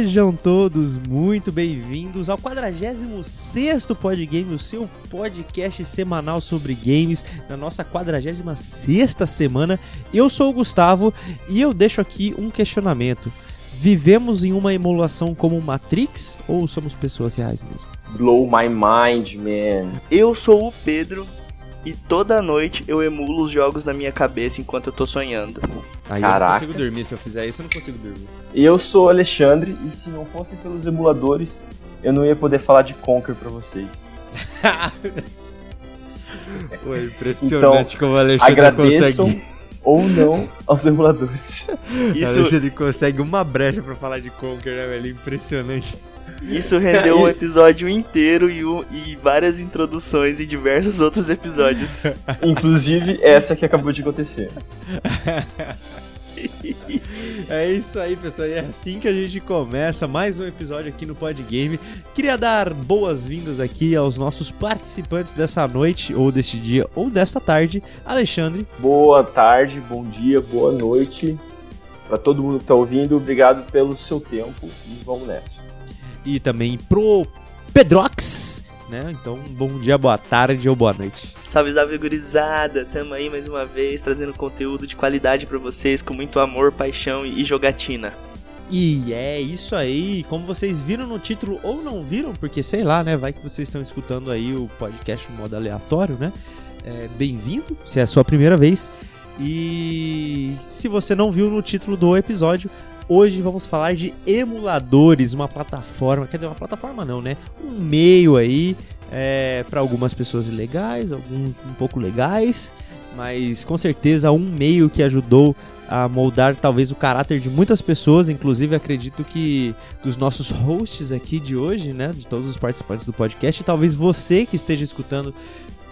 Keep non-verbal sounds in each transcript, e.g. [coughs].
Sejam todos muito bem-vindos ao 46 Podgame, o seu podcast semanal sobre games, na nossa 46 semana. Eu sou o Gustavo e eu deixo aqui um questionamento. Vivemos em uma emulação como Matrix ou somos pessoas reais mesmo? Blow my mind, man. Eu sou o Pedro e toda noite eu emulo os jogos na minha cabeça enquanto eu tô sonhando. Aí Caraca. eu não consigo dormir, se eu fizer isso eu não consigo dormir. Eu sou o Alexandre e se não fosse pelos emuladores, eu não ia poder falar de Conquer pra vocês. [laughs] É impressionante como o Alexandre Agradeçam consegue. ou não aos emuladores. [laughs] Isso, Alexandre consegue uma brecha pra falar de Conker, né, velho? Impressionante. Isso rendeu um episódio inteiro e, um- e várias introduções em diversos outros episódios. [laughs] Inclusive essa que acabou de acontecer. [laughs] É isso aí, pessoal. E é assim que a gente começa mais um episódio aqui no Podgame. Queria dar boas-vindas aqui aos nossos participantes dessa noite, ou deste dia, ou desta tarde. Alexandre, Boa tarde, bom dia, boa noite pra todo mundo que tá ouvindo. Obrigado pelo seu tempo e vamos nessa. E também pro Pedrox, né? Então, bom dia, boa tarde ou boa noite. Salve, salve, gurizada! Tamo aí mais uma vez trazendo conteúdo de qualidade pra vocês com muito amor, paixão e jogatina. E é isso aí, como vocês viram no título ou não viram, porque sei lá, né? Vai que vocês estão escutando aí o podcast no modo aleatório, né? É, Bem-vindo, se é a sua primeira vez. E se você não viu no título do episódio, hoje vamos falar de emuladores, uma plataforma, quer dizer, uma plataforma não, né? Um meio aí é, para algumas pessoas legais, alguns um pouco legais, mas com certeza um meio que ajudou a moldar talvez o caráter de muitas pessoas, inclusive acredito que dos nossos hosts aqui de hoje, né, de todos os participantes do podcast, talvez você que esteja escutando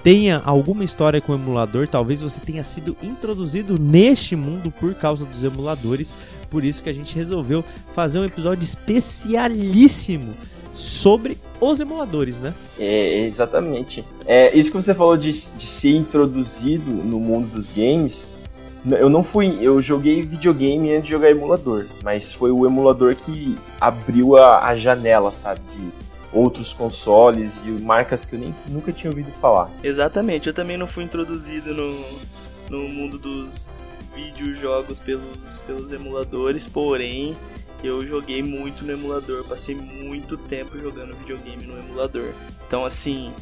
tenha alguma história com o emulador, talvez você tenha sido introduzido neste mundo por causa dos emuladores, por isso que a gente resolveu fazer um episódio especialíssimo sobre os emuladores, né? É, exatamente. É, isso que você falou de, de ser introduzido no mundo dos games. Eu não fui. Eu joguei videogame antes de jogar emulador. Mas foi o emulador que abriu a, a janela, sabe? De outros consoles e marcas que eu nem, nunca tinha ouvido falar. Exatamente, eu também não fui introduzido no, no mundo dos videojogos pelos, pelos emuladores, porém eu joguei muito no emulador, passei muito tempo jogando videogame no emulador. Então, assim,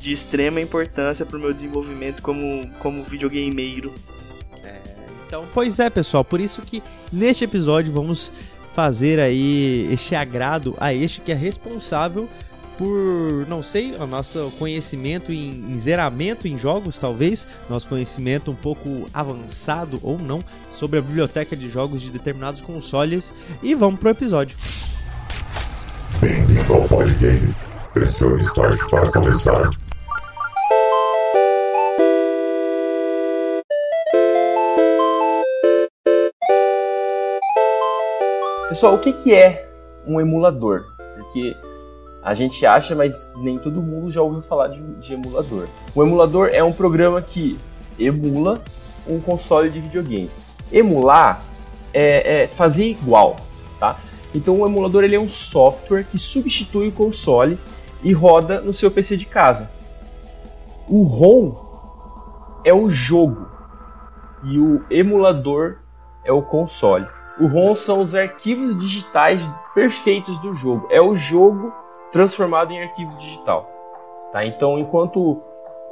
de extrema importância pro meu desenvolvimento como, como videogameiro. Então, pois é, pessoal, por isso que neste episódio vamos fazer aí este agrado a este que é responsável por, não sei, o nosso conhecimento em, em zeramento em jogos, talvez, nosso conhecimento um pouco avançado ou não sobre a biblioteca de jogos de determinados consoles e vamos pro episódio. Bem-vindo ao Podgame. Pressione Start para começar. Pessoal, o que, que é um emulador? Porque a gente acha, mas nem todo mundo já ouviu falar de, de emulador. O emulador é um programa que emula um console de videogame. Emular é, é fazer igual, tá? Então o emulador ele é um software que substitui o console e roda no seu PC de casa. O ROM é o jogo e o emulador é o console. O ROM são os arquivos digitais perfeitos do jogo. É o jogo transformado em arquivo digital. Tá? Então, enquanto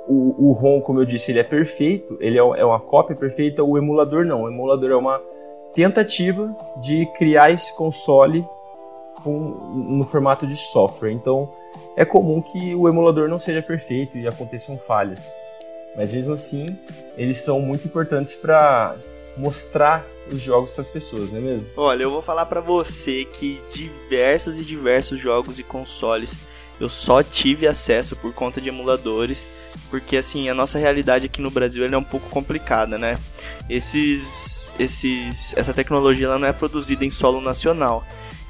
o, o ROM, como eu disse, ele é perfeito, ele é, é uma cópia perfeita, o emulador não. O emulador é uma tentativa de criar esse console com, no formato de software. Então, é comum que o emulador não seja perfeito e aconteçam falhas. Mas mesmo assim, eles são muito importantes para mostrar os jogos para as pessoas, não é mesmo? Olha, eu vou falar pra você que diversos e diversos jogos e consoles eu só tive acesso por conta de emuladores, porque assim, a nossa realidade aqui no Brasil é um pouco complicada, né? Esses esses essa tecnologia ela não é produzida em solo nacional.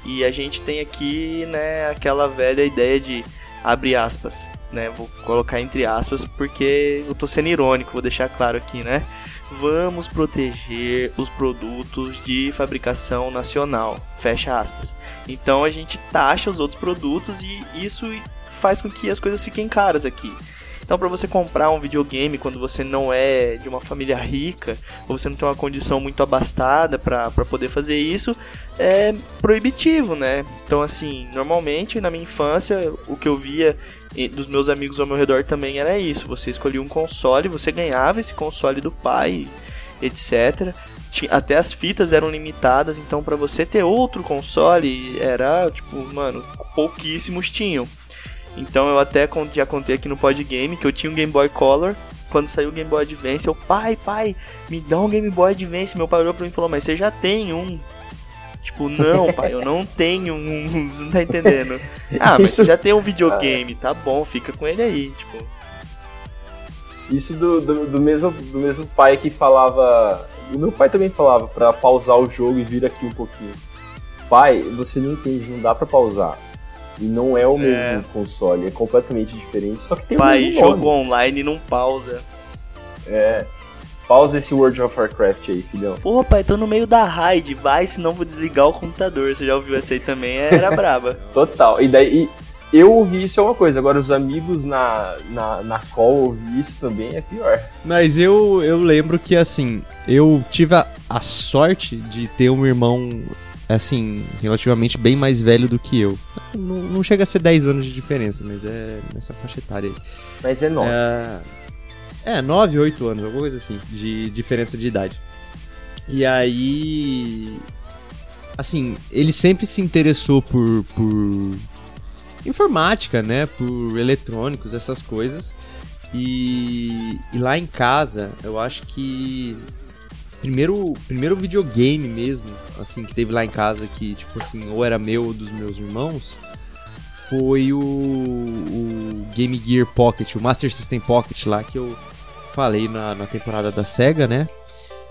E a gente tem aqui, né, aquela velha ideia de abre aspas, né? Vou colocar entre aspas porque eu tô sendo irônico, vou deixar claro aqui, né? Vamos proteger os produtos de fabricação nacional, fecha aspas. Então a gente taxa os outros produtos e isso faz com que as coisas fiquem caras aqui. Então, para você comprar um videogame quando você não é de uma família rica, ou você não tem uma condição muito abastada para poder fazer isso, é proibitivo, né? Então, assim, normalmente na minha infância, o que eu via dos meus amigos ao meu redor também era isso: você escolhia um console, você ganhava esse console do pai, etc. Até as fitas eram limitadas, então para você ter outro console era tipo, mano, pouquíssimos tinham. Então eu até já contei aqui no Podgame que eu tinha um Game Boy Color. Quando saiu o Game Boy Advance, eu, pai, pai, me dá um Game Boy Advance. Meu pai olhou pra mim e falou, mas você já tem um. Tipo, não, pai, eu não tenho um. [laughs] Você não tá entendendo? Ah, mas você já tem um videogame, tá bom, fica com ele aí, tipo. Isso do, do, do, mesmo, do mesmo pai que falava. O meu pai também falava pra pausar o jogo e vir aqui um pouquinho. Pai, você não entende, não dá pra pausar. E não é o mesmo é. console, é completamente diferente, só que tem Pai, jogo online não pausa. É. Pausa esse World of Warcraft aí, filhão. Pô, pai, tô no meio da raid, vai, senão vou desligar o computador. Você já ouviu essa aí também? Era braba. [laughs] Total. E daí, eu ouvi isso é uma coisa, agora os amigos na, na, na call ouvir isso também é pior. Mas eu, eu lembro que, assim, eu tive a, a sorte de ter um irmão é, assim, relativamente bem mais velho do que eu. Não, não, chega a ser 10 anos de diferença, mas é nessa faixa etária aí. Mas é 9. É, é 9, 8 anos, alguma coisa assim, de diferença de idade. E aí. Assim, ele sempre se interessou por, por informática, né? Por eletrônicos, essas coisas. E, e lá em casa, eu acho que primeiro, primeiro videogame mesmo, assim, que teve lá em casa, que, tipo assim, ou era meu ou dos meus irmãos, foi o, o Game Gear Pocket, o Master System Pocket lá, que eu falei na, na temporada da SEGA, né?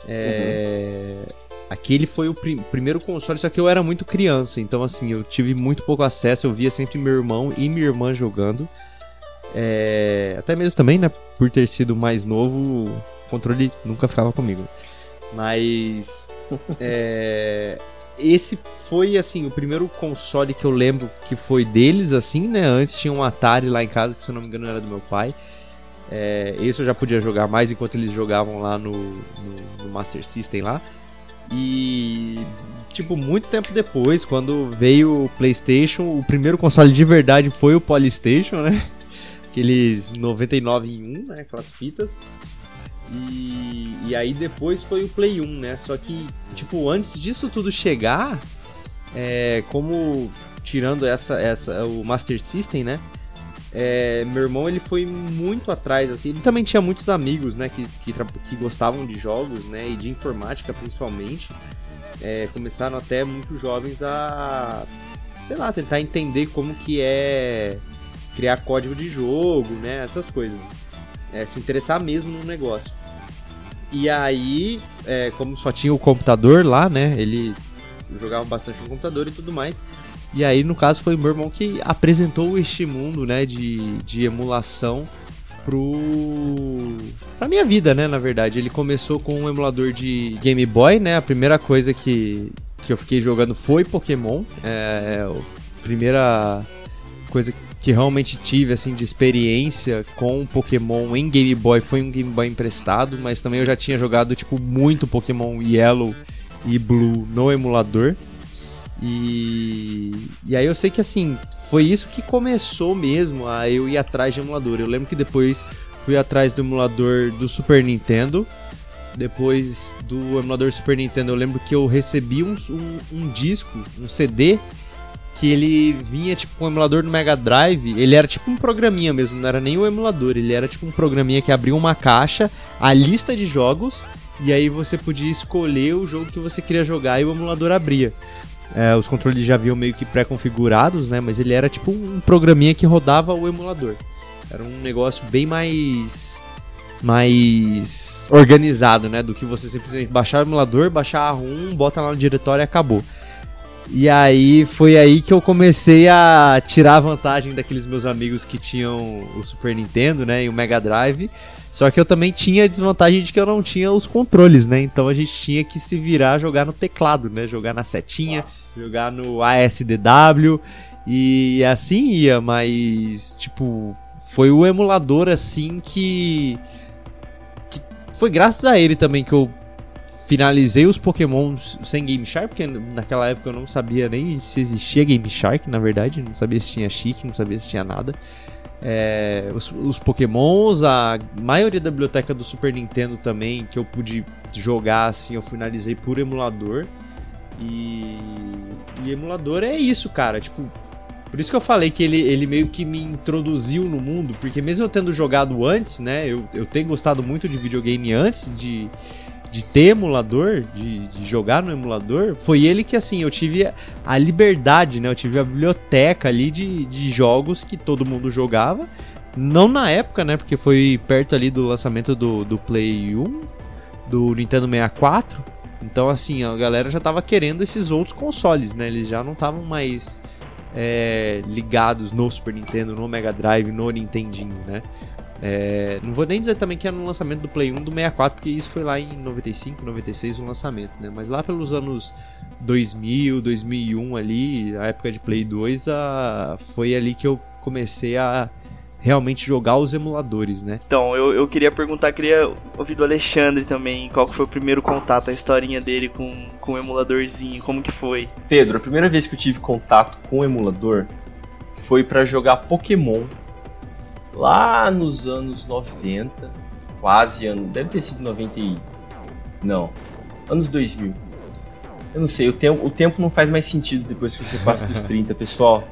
É, uhum. Aquele foi o prim primeiro console, só que eu era muito criança, então assim, eu tive muito pouco acesso, eu via sempre meu irmão e minha irmã jogando. É, até mesmo também, né, por ter sido mais novo, o controle nunca ficava comigo. Mas. [laughs] é, esse foi, assim, o primeiro console que eu lembro que foi deles, assim, né? Antes tinha um Atari lá em casa, que se não me engano era do meu pai. É, esse eu já podia jogar mais enquanto eles jogavam lá no, no, no Master System lá. E tipo, muito tempo depois, quando veio o PlayStation, o primeiro console de verdade foi o Polystation, né? [laughs] Aqueles 99 em 1, né? Aquelas fitas. E, e aí depois foi o Play 1, né? Só que, tipo, antes disso tudo chegar, é, como tirando essa, essa o Master System, né? É, meu irmão ele foi muito atrás, assim. Ele também tinha muitos amigos, né? Que, que, que gostavam de jogos, né? E de informática principalmente. É, começaram até muito jovens a, sei lá, tentar entender como que é criar código de jogo, né? Essas coisas. É, se interessar mesmo no negócio. E aí, é, como só tinha o computador lá, né? Ele jogava bastante no computador e tudo mais. E aí, no caso, foi meu irmão que apresentou este mundo, né, de, de emulação pro pra minha vida, né, na verdade. Ele começou com um emulador de Game Boy, né? A primeira coisa que, que eu fiquei jogando foi Pokémon. É, é a primeira coisa que realmente tive assim de experiência com Pokémon em Game Boy foi um Game Boy emprestado, mas também eu já tinha jogado tipo muito Pokémon Yellow e Blue no emulador. E, e aí eu sei que assim, foi isso que começou mesmo a eu ir atrás de emulador. Eu lembro que depois fui atrás do emulador do Super Nintendo. Depois do emulador Super Nintendo, eu lembro que eu recebi um, um, um disco, um CD que ele vinha tipo com um emulador do Mega Drive, ele era tipo um programinha mesmo, não era nem o emulador, ele era tipo um programinha que abria uma caixa, a lista de jogos, e aí você podia escolher o jogo que você queria jogar e o emulador abria. É, os controles já vinham meio que pré-configurados, né? Mas ele era tipo um programinha que rodava o emulador. Era um negócio bem mais mais organizado, né? Do que você simplesmente baixar o emulador, baixar a ROM, bota lá no diretório e acabou. E aí foi aí que eu comecei a tirar vantagem daqueles meus amigos que tinham o Super Nintendo, né, e o Mega Drive. Só que eu também tinha a desvantagem de que eu não tinha os controles, né? Então a gente tinha que se virar jogar no teclado, né? Jogar na setinha, Nossa. jogar no ASDW e assim ia, mas tipo, foi o emulador assim que, que foi graças a ele também que eu finalizei os Pokémons sem Game Shark, porque naquela época eu não sabia nem se existia Game Shark, na verdade, não sabia se tinha cheat, não sabia se tinha nada. É, os, os Pokémons, a maioria da biblioteca do Super Nintendo também, que eu pude jogar assim, eu finalizei por emulador. E, e emulador é isso, cara. Tipo, por isso que eu falei que ele, ele meio que me introduziu no mundo, porque mesmo eu tendo jogado antes, né? Eu, eu tenho gostado muito de videogame antes de, de ter emulador, de, de, jogar no emulador, foi ele que, assim, eu tive a liberdade, né? Eu tive a biblioteca ali de, de jogos que todo mundo jogava. Não na época, né? Porque foi perto ali do lançamento do, do Play 1, do Nintendo 64. Então, assim, a galera já tava querendo esses outros consoles, né? Eles já não estavam mais é, ligados no Super Nintendo, no Mega Drive, no Nintendinho, né? É, não vou nem dizer também que é no lançamento do Play 1 do 64, porque isso foi lá em 95, 96 o lançamento, né? Mas lá pelos anos 2000, 2001 ali, a época de Play 2, a... foi ali que eu comecei a realmente jogar os emuladores, né? Então, eu, eu queria perguntar, queria ouvir do Alexandre também, qual foi o primeiro contato, a historinha dele com, com o emuladorzinho, como que foi? Pedro, a primeira vez que eu tive contato com o emulador foi para jogar Pokémon lá nos anos 90, quase ano, deve ter sido 90 e não, anos 2000. Eu não sei, o tempo, o tempo não faz mais sentido depois que você passa dos 30, pessoal.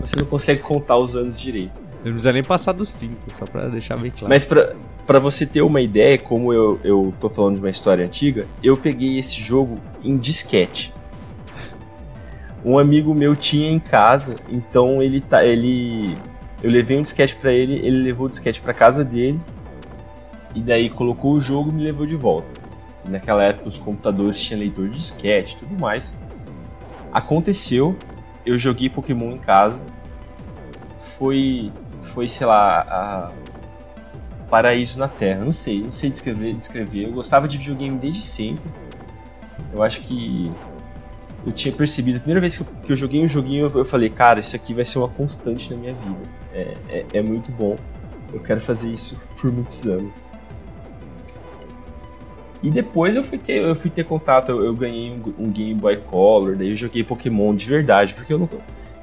Você não consegue contar os anos direito. Eu não precisa nem passar dos 30, só pra deixar bem claro. Mas pra, pra você ter uma ideia, como eu, eu tô falando de uma história antiga, eu peguei esse jogo em disquete. Um amigo meu tinha em casa, então ele tá. ele eu levei um disquete para ele, ele levou o disquete para casa dele e daí colocou o jogo e me levou de volta. E naquela época os computadores tinham leitor de disquete, tudo mais. Aconteceu, eu joguei Pokémon em casa. Foi foi, sei lá, a paraíso na Terra. Não sei, não sei descrever, descrever. Eu gostava de videogame desde sempre. Eu acho que eu tinha percebido, a primeira vez que eu, que eu joguei um joguinho, eu, eu, falei, cara, isso aqui vai ser uma constante na minha vida. É, é, é muito bom. Eu quero fazer isso por muitos anos. E depois eu fui ter, eu fui ter contato, eu, eu ganhei um, um, Game Boy Color, daí eu joguei Pokémon de verdade, porque eu não,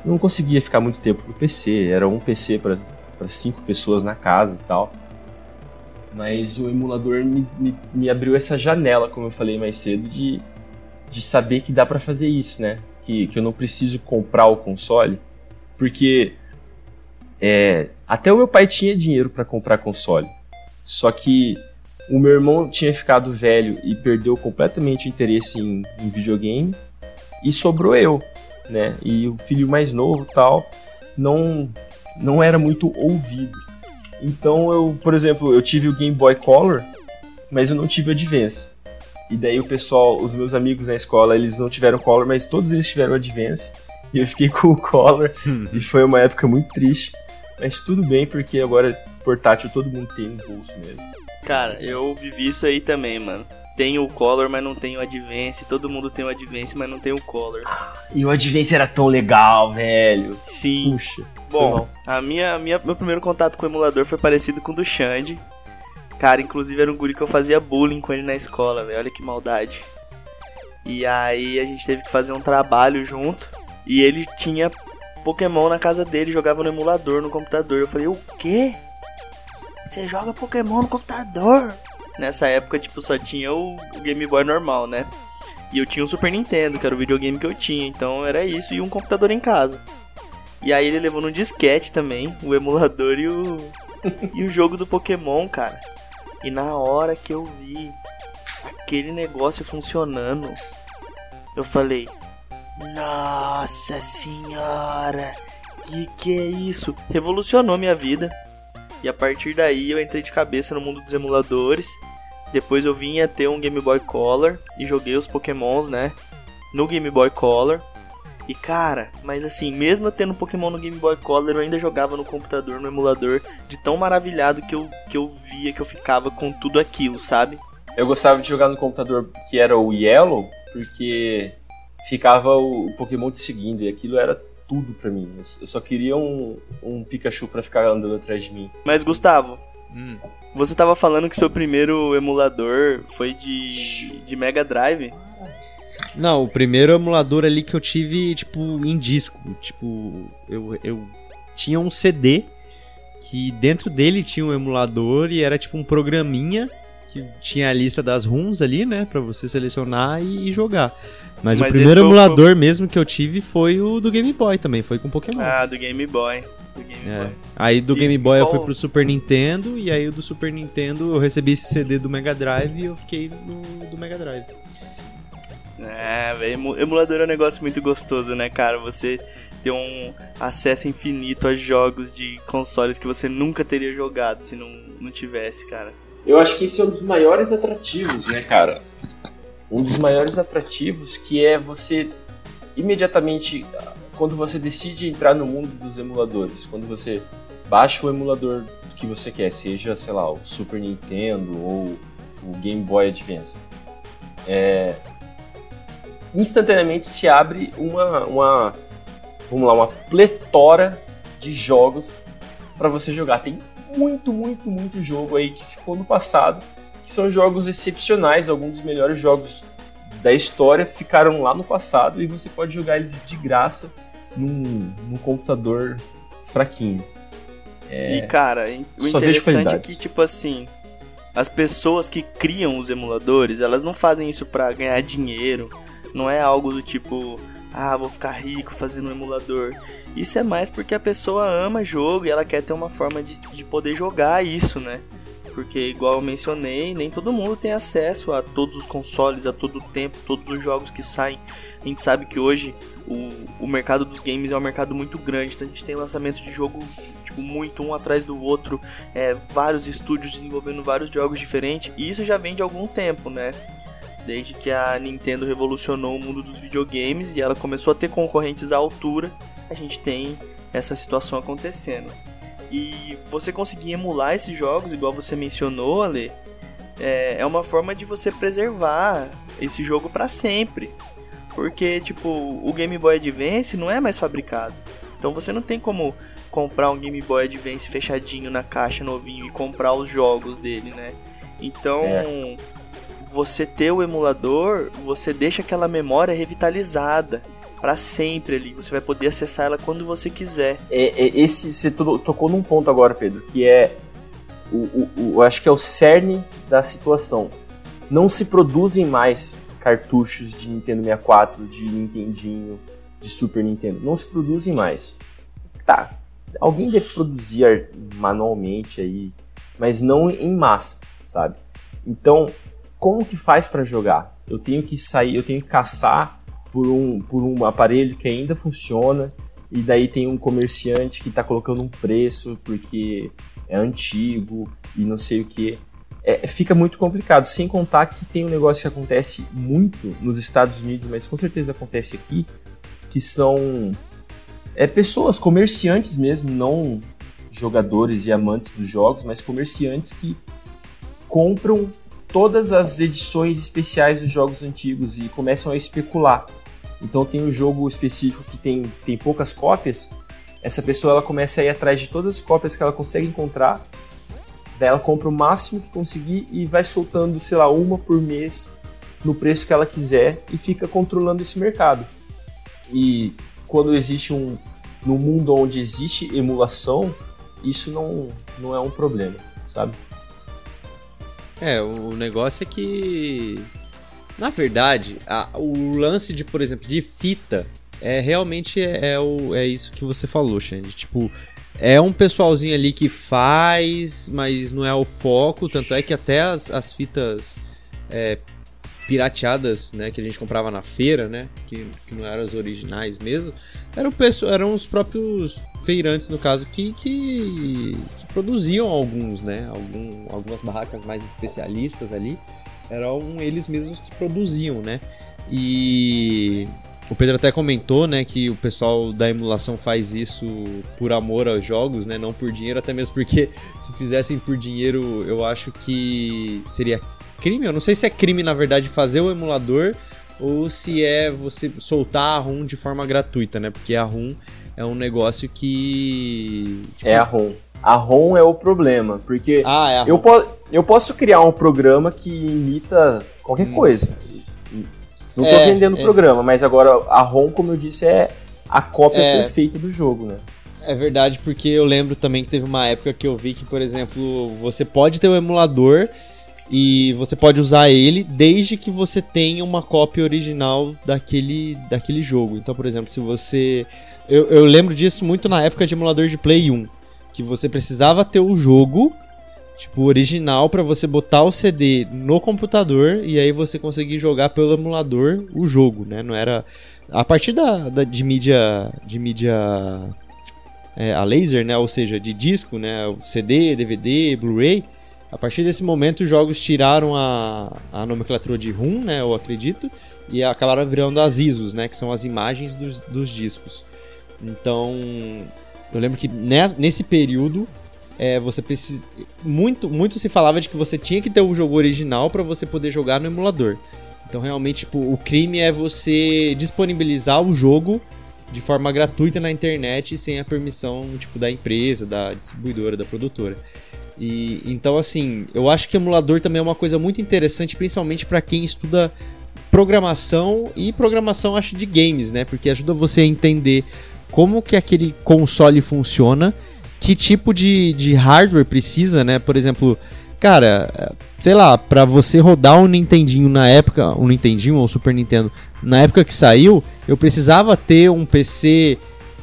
não conseguia ficar muito tempo no PC, era um PC para cinco pessoas na casa e tal. Mas o emulador me, me, me abriu essa janela, como eu falei mais cedo, de, de saber que dá para fazer isso, né? Que, que eu não preciso comprar o console, porque é, até o meu pai tinha dinheiro para comprar console, só que o meu irmão tinha ficado velho e perdeu completamente o interesse em, em videogame e sobrou eu, né? E o filho mais novo tal não não era muito ouvido. Então eu, por exemplo, eu tive o Game Boy Color, mas eu não tive o Advance. E daí o pessoal, os meus amigos na escola, eles não tiveram Color, mas todos eles tiveram Advance. E eu fiquei [laughs] com o Color. e foi uma época muito triste. Mas tudo bem, porque agora portátil todo mundo tem no bolso mesmo. Cara, eu vivi isso aí também, mano. Tenho o Color, mas não tenho o Advance. Todo mundo tem o Advance, mas não tem o Color. Ah, e o Advance era tão legal, velho. Sim. Puxa. Bom, a minha, minha, meu primeiro contato com o emulador foi parecido com o do Xande. Cara, inclusive era um guri que eu fazia bullying com ele na escola, velho. Olha que maldade. E aí a gente teve que fazer um trabalho junto. E ele tinha Pokémon na casa dele, jogava no emulador no computador. Eu falei, o quê? Você joga Pokémon no computador? Nessa época, tipo, só tinha o, Game Boy normal, né? E eu tinha o Super Nintendo, que era o videogame que eu tinha. Então era isso e um computador em casa. E aí ele levou no disquete também, o emulador e o, [laughs] e o jogo do Pokémon, cara. E na hora que eu vi aquele negócio funcionando, eu falei: Nossa senhora, que que é isso? Revolucionou minha vida. E a partir daí eu entrei de cabeça no mundo dos emuladores. Depois eu vim a ter um Game Boy Color e joguei os Pokémons, né? no Game Boy Color. E cara, mas assim, mesmo tendo Pokémon no Game Boy Color, eu ainda jogava no computador, no emulador, de tão maravilhado que eu, que eu via, que eu ficava com tudo aquilo, sabe? Eu gostava de jogar no computador que era o Yellow, porque ficava o Pokémon te seguindo, e aquilo era tudo pra mim. Eu só queria um, um Pikachu pra ficar andando atrás de mim. Mas Gustavo, hum. você tava falando que seu primeiro emulador foi de, de Mega Drive? Não, o primeiro emulador ali que eu tive, tipo, em disco. Tipo, eu, eu tinha um CD que dentro dele tinha um emulador e era tipo um programinha que tinha a lista das runs ali, né, para você selecionar e, e jogar. Mas, Mas, o primeiro emulador foi... mesmo que eu tive foi o do Game Boy também, foi com Pokémon. Ah, do Game Boy. Do Game é. Boy. Aí do e Game Boy eu fui pro Super Nintendo e aí o do Super Nintendo eu recebi esse CD do Mega Drive e eu fiquei no do Mega Drive. É, emulador é um negócio muito gostoso, né, cara? Você ter um acesso infinito a jogos de consoles que você nunca teria jogado se não, não tivesse, cara. Eu acho que esse é um dos maiores atrativos, né, cara? Um dos maiores atrativos que é você imediatamente quando você decide entrar no mundo dos emuladores, quando você baixa o emulador que você quer, seja, sei lá, o Super Nintendo ou o Game Boy Advance, é, instantaneamente se abre uma, uma, vamos lá, uma pletora de jogos para você jogar. Tem muito, muito, muito jogo aí que ficou no passado, que são jogos excepcionais, alguns dos melhores jogos da história ficaram lá no passado e você pode jogar eles de graça num, num computador fraquinho. É... E cara, o interessante é que, tipo assim, as pessoas que criam os emuladores, elas não fazem isso para ganhar dinheiro, não é algo do tipo, ah, vou ficar rico fazendo um emulador. Isso é mais porque a pessoa ama jogo e ela quer ter uma forma de, de poder jogar isso, né? Porque, igual eu mencionei, nem todo mundo tem acesso a todos os consoles, a todo o tempo, todos os jogos que saem. A gente sabe que hoje o, o mercado dos games é um mercado muito grande, então a gente tem lançamento de jogo tipo, muito um atrás do outro, é, vários estúdios desenvolvendo vários jogos diferentes, e isso já vem de algum tempo, né? Desde que a Nintendo revolucionou o mundo dos videogames e ela começou a ter concorrentes à altura, a gente tem essa situação acontecendo. E você conseguir emular esses jogos, igual você mencionou, Ale, é, é uma forma de você preservar esse jogo para sempre. Porque, tipo, o Game Boy Advance não é mais fabricado. Então você não tem como comprar um Game Boy Advance fechadinho na caixa novinho e comprar os jogos dele, né? Então, é. você ter o emulador, você deixa aquela memória revitalizada para sempre ali. Você vai poder acessar ela quando você quiser. É, é esse você tocou num ponto agora, Pedro, que é o, o, o, acho que é o cerne da situação. Não se produzem mais cartuchos de Nintendo 64, de Nintendinho, de Super Nintendo. Não se produzem mais. Tá, alguém deve produzir manualmente aí, mas não em massa, sabe? Então, como que faz para jogar? Eu tenho que sair, eu tenho que caçar por um, por um aparelho que ainda funciona e daí tem um comerciante que está colocando um preço porque é antigo e não sei o que. É, fica muito complicado, sem contar que tem um negócio que acontece muito nos Estados Unidos, mas com certeza acontece aqui, que são é, pessoas, comerciantes mesmo, não jogadores e amantes dos jogos, mas comerciantes que compram todas as edições especiais dos jogos antigos e começam a especular. Então tem um jogo específico que tem, tem poucas cópias, essa pessoa ela começa a ir atrás de todas as cópias que ela consegue encontrar, daí ela compra o máximo que conseguir e vai soltando, sei lá, uma por mês no preço que ela quiser e fica controlando esse mercado. E quando existe um no mundo onde existe emulação, isso não, não é um problema, sabe? É, o negócio é que. Na verdade, a, o lance de, por exemplo, de fita é realmente é, é, o, é isso que você falou, Xande. Tipo, é um pessoalzinho ali que faz, mas não é o foco. Tanto é que até as, as fitas é, pirateadas, né, que a gente comprava na feira, né, que, que não eram as originais mesmo, eram, eram os próprios feirantes, no caso, que, que, que produziam alguns, né? Algum, algumas barracas mais especialistas ali. Eram eles mesmos que produziam, né? E o Pedro até comentou, né, que o pessoal da emulação faz isso por amor aos jogos, né, não por dinheiro, até mesmo porque [laughs] se fizessem por dinheiro, eu acho que seria crime. Eu não sei se é crime, na verdade, fazer o emulador ou se é você soltar a ROM de forma gratuita, né? Porque a ROM é um negócio que. Tipo... É a ROM. A ROM é o problema, porque ah, é eu, po eu posso criar um programa que imita qualquer hum. coisa. Não tô é, vendendo o é. programa, mas agora a ROM, como eu disse, é a cópia é, perfeita do jogo, né? É verdade, porque eu lembro também que teve uma época que eu vi que, por exemplo, você pode ter o um emulador e você pode usar ele desde que você tenha uma cópia original daquele, daquele jogo. Então, por exemplo, se você. Eu, eu lembro disso muito na época de emulador de Play 1. Que você precisava ter o jogo, tipo, original, para você botar o CD no computador e aí você conseguir jogar pelo emulador o jogo, né? Não era. A partir da, da de mídia. De mídia. É, a laser, né? Ou seja, de disco, né? CD, DVD, Blu-ray a partir desse momento, os jogos tiraram a, a nomenclatura de RUM, né, eu acredito, e acabaram virando as ISOs, né, que são as imagens dos, dos discos. Então, eu lembro que nesse período, é, você muito muito se falava de que você tinha que ter o jogo original para você poder jogar no emulador. Então, realmente, tipo, o crime é você disponibilizar o jogo de forma gratuita na internet sem a permissão tipo da empresa, da distribuidora, da produtora. E então assim, eu acho que emulador também é uma coisa muito interessante, principalmente para quem estuda programação e programação acho de games, né? Porque ajuda você a entender como que aquele console funciona, que tipo de, de hardware precisa, né? Por exemplo, cara, sei lá, para você rodar um Nintendinho na época, um Nintendinho ou Super Nintendo, na época que saiu, eu precisava ter um PC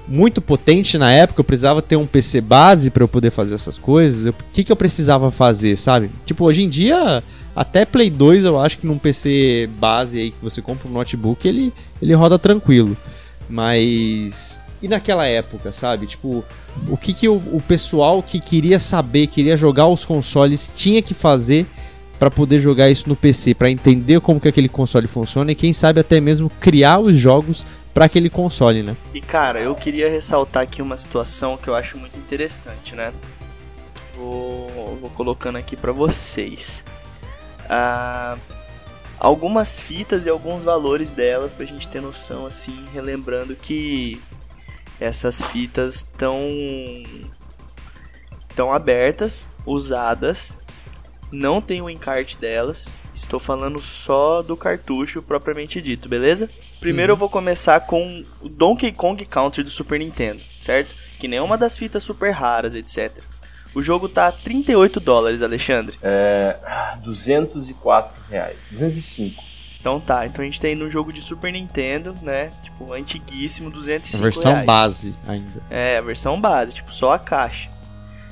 muito potente na época, eu precisava ter um PC base para eu poder fazer essas coisas. O que, que eu precisava fazer, sabe? Tipo, hoje em dia, até Play 2 eu acho que num PC base aí que você compra um notebook, ele, ele roda tranquilo. Mas. E naquela época, sabe? Tipo, o que, que o, o pessoal que queria saber, queria jogar os consoles, tinha que fazer para poder jogar isso no PC, para entender como que aquele console funciona e quem sabe até mesmo criar os jogos para aquele console, né? E cara, eu queria ressaltar aqui uma situação que eu acho muito interessante, né? Vou, vou colocando aqui para vocês. Ah, algumas fitas e alguns valores delas pra gente ter noção assim, relembrando que essas fitas estão estão abertas, usadas, não tem o encarte delas Estou falando só do cartucho propriamente dito, beleza? Primeiro uhum. eu vou começar com o Donkey Kong Country do Super Nintendo, certo? Que nem uma das fitas super raras, etc. O jogo tá 38 dólares, Alexandre. É. 204 reais. 205. Então tá, então a gente tem no jogo de Super Nintendo, né? Tipo, antiguíssimo, 205 a versão reais. base ainda. É, a versão base, tipo, só a caixa.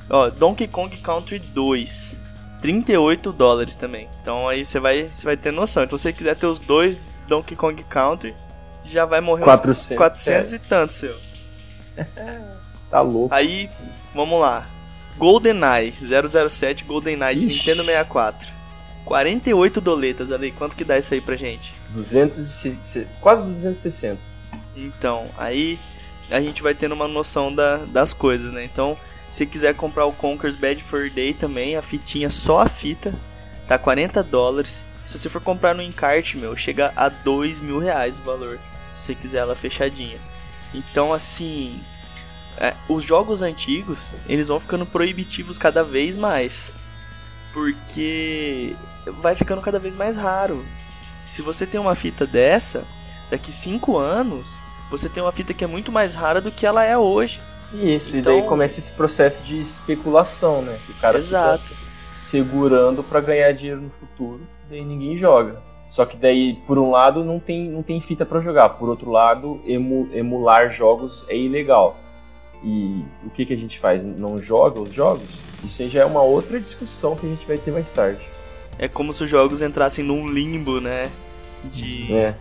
Ó, Donkey Kong Country 2. 38 dólares também. Então aí você vai, você vai ter noção. Então se você quiser ter os dois Donkey Kong Country, já vai morrer 400, uns 400 é. e tantos seu. [laughs] tá louco. Aí, vamos lá. GoldenEye 007 GoldenEye de Nintendo 64. 48 doletas ali. Quanto que dá isso aí pra gente? 260, quase 260. Então, aí a gente vai tendo uma noção da, das coisas, né? Então, se quiser comprar o Conker's Bad Fur Day também, a fitinha, só a fita, tá 40 dólares. Se você for comprar no encarte, meu, chega a 2 mil reais o valor. Se você quiser ela fechadinha. Então, assim, é, os jogos antigos, eles vão ficando proibitivos cada vez mais. Porque vai ficando cada vez mais raro. Se você tem uma fita dessa, daqui 5 anos, você tem uma fita que é muito mais rara do que ela é hoje. Isso, então... e daí então- começa esse processo de especulação, né? Que o cara Exato. segurando para ganhar dinheiro no futuro, daí ninguém joga. Só que daí, por um lado, não tem, não tem fita para jogar. Por outro lado, emu, emular jogos é ilegal. E o que, que a gente faz? Não joga os jogos? Isso aí já é uma outra discussão que a gente vai ter mais tarde. É como se os jogos entrassem num limbo, né? De é.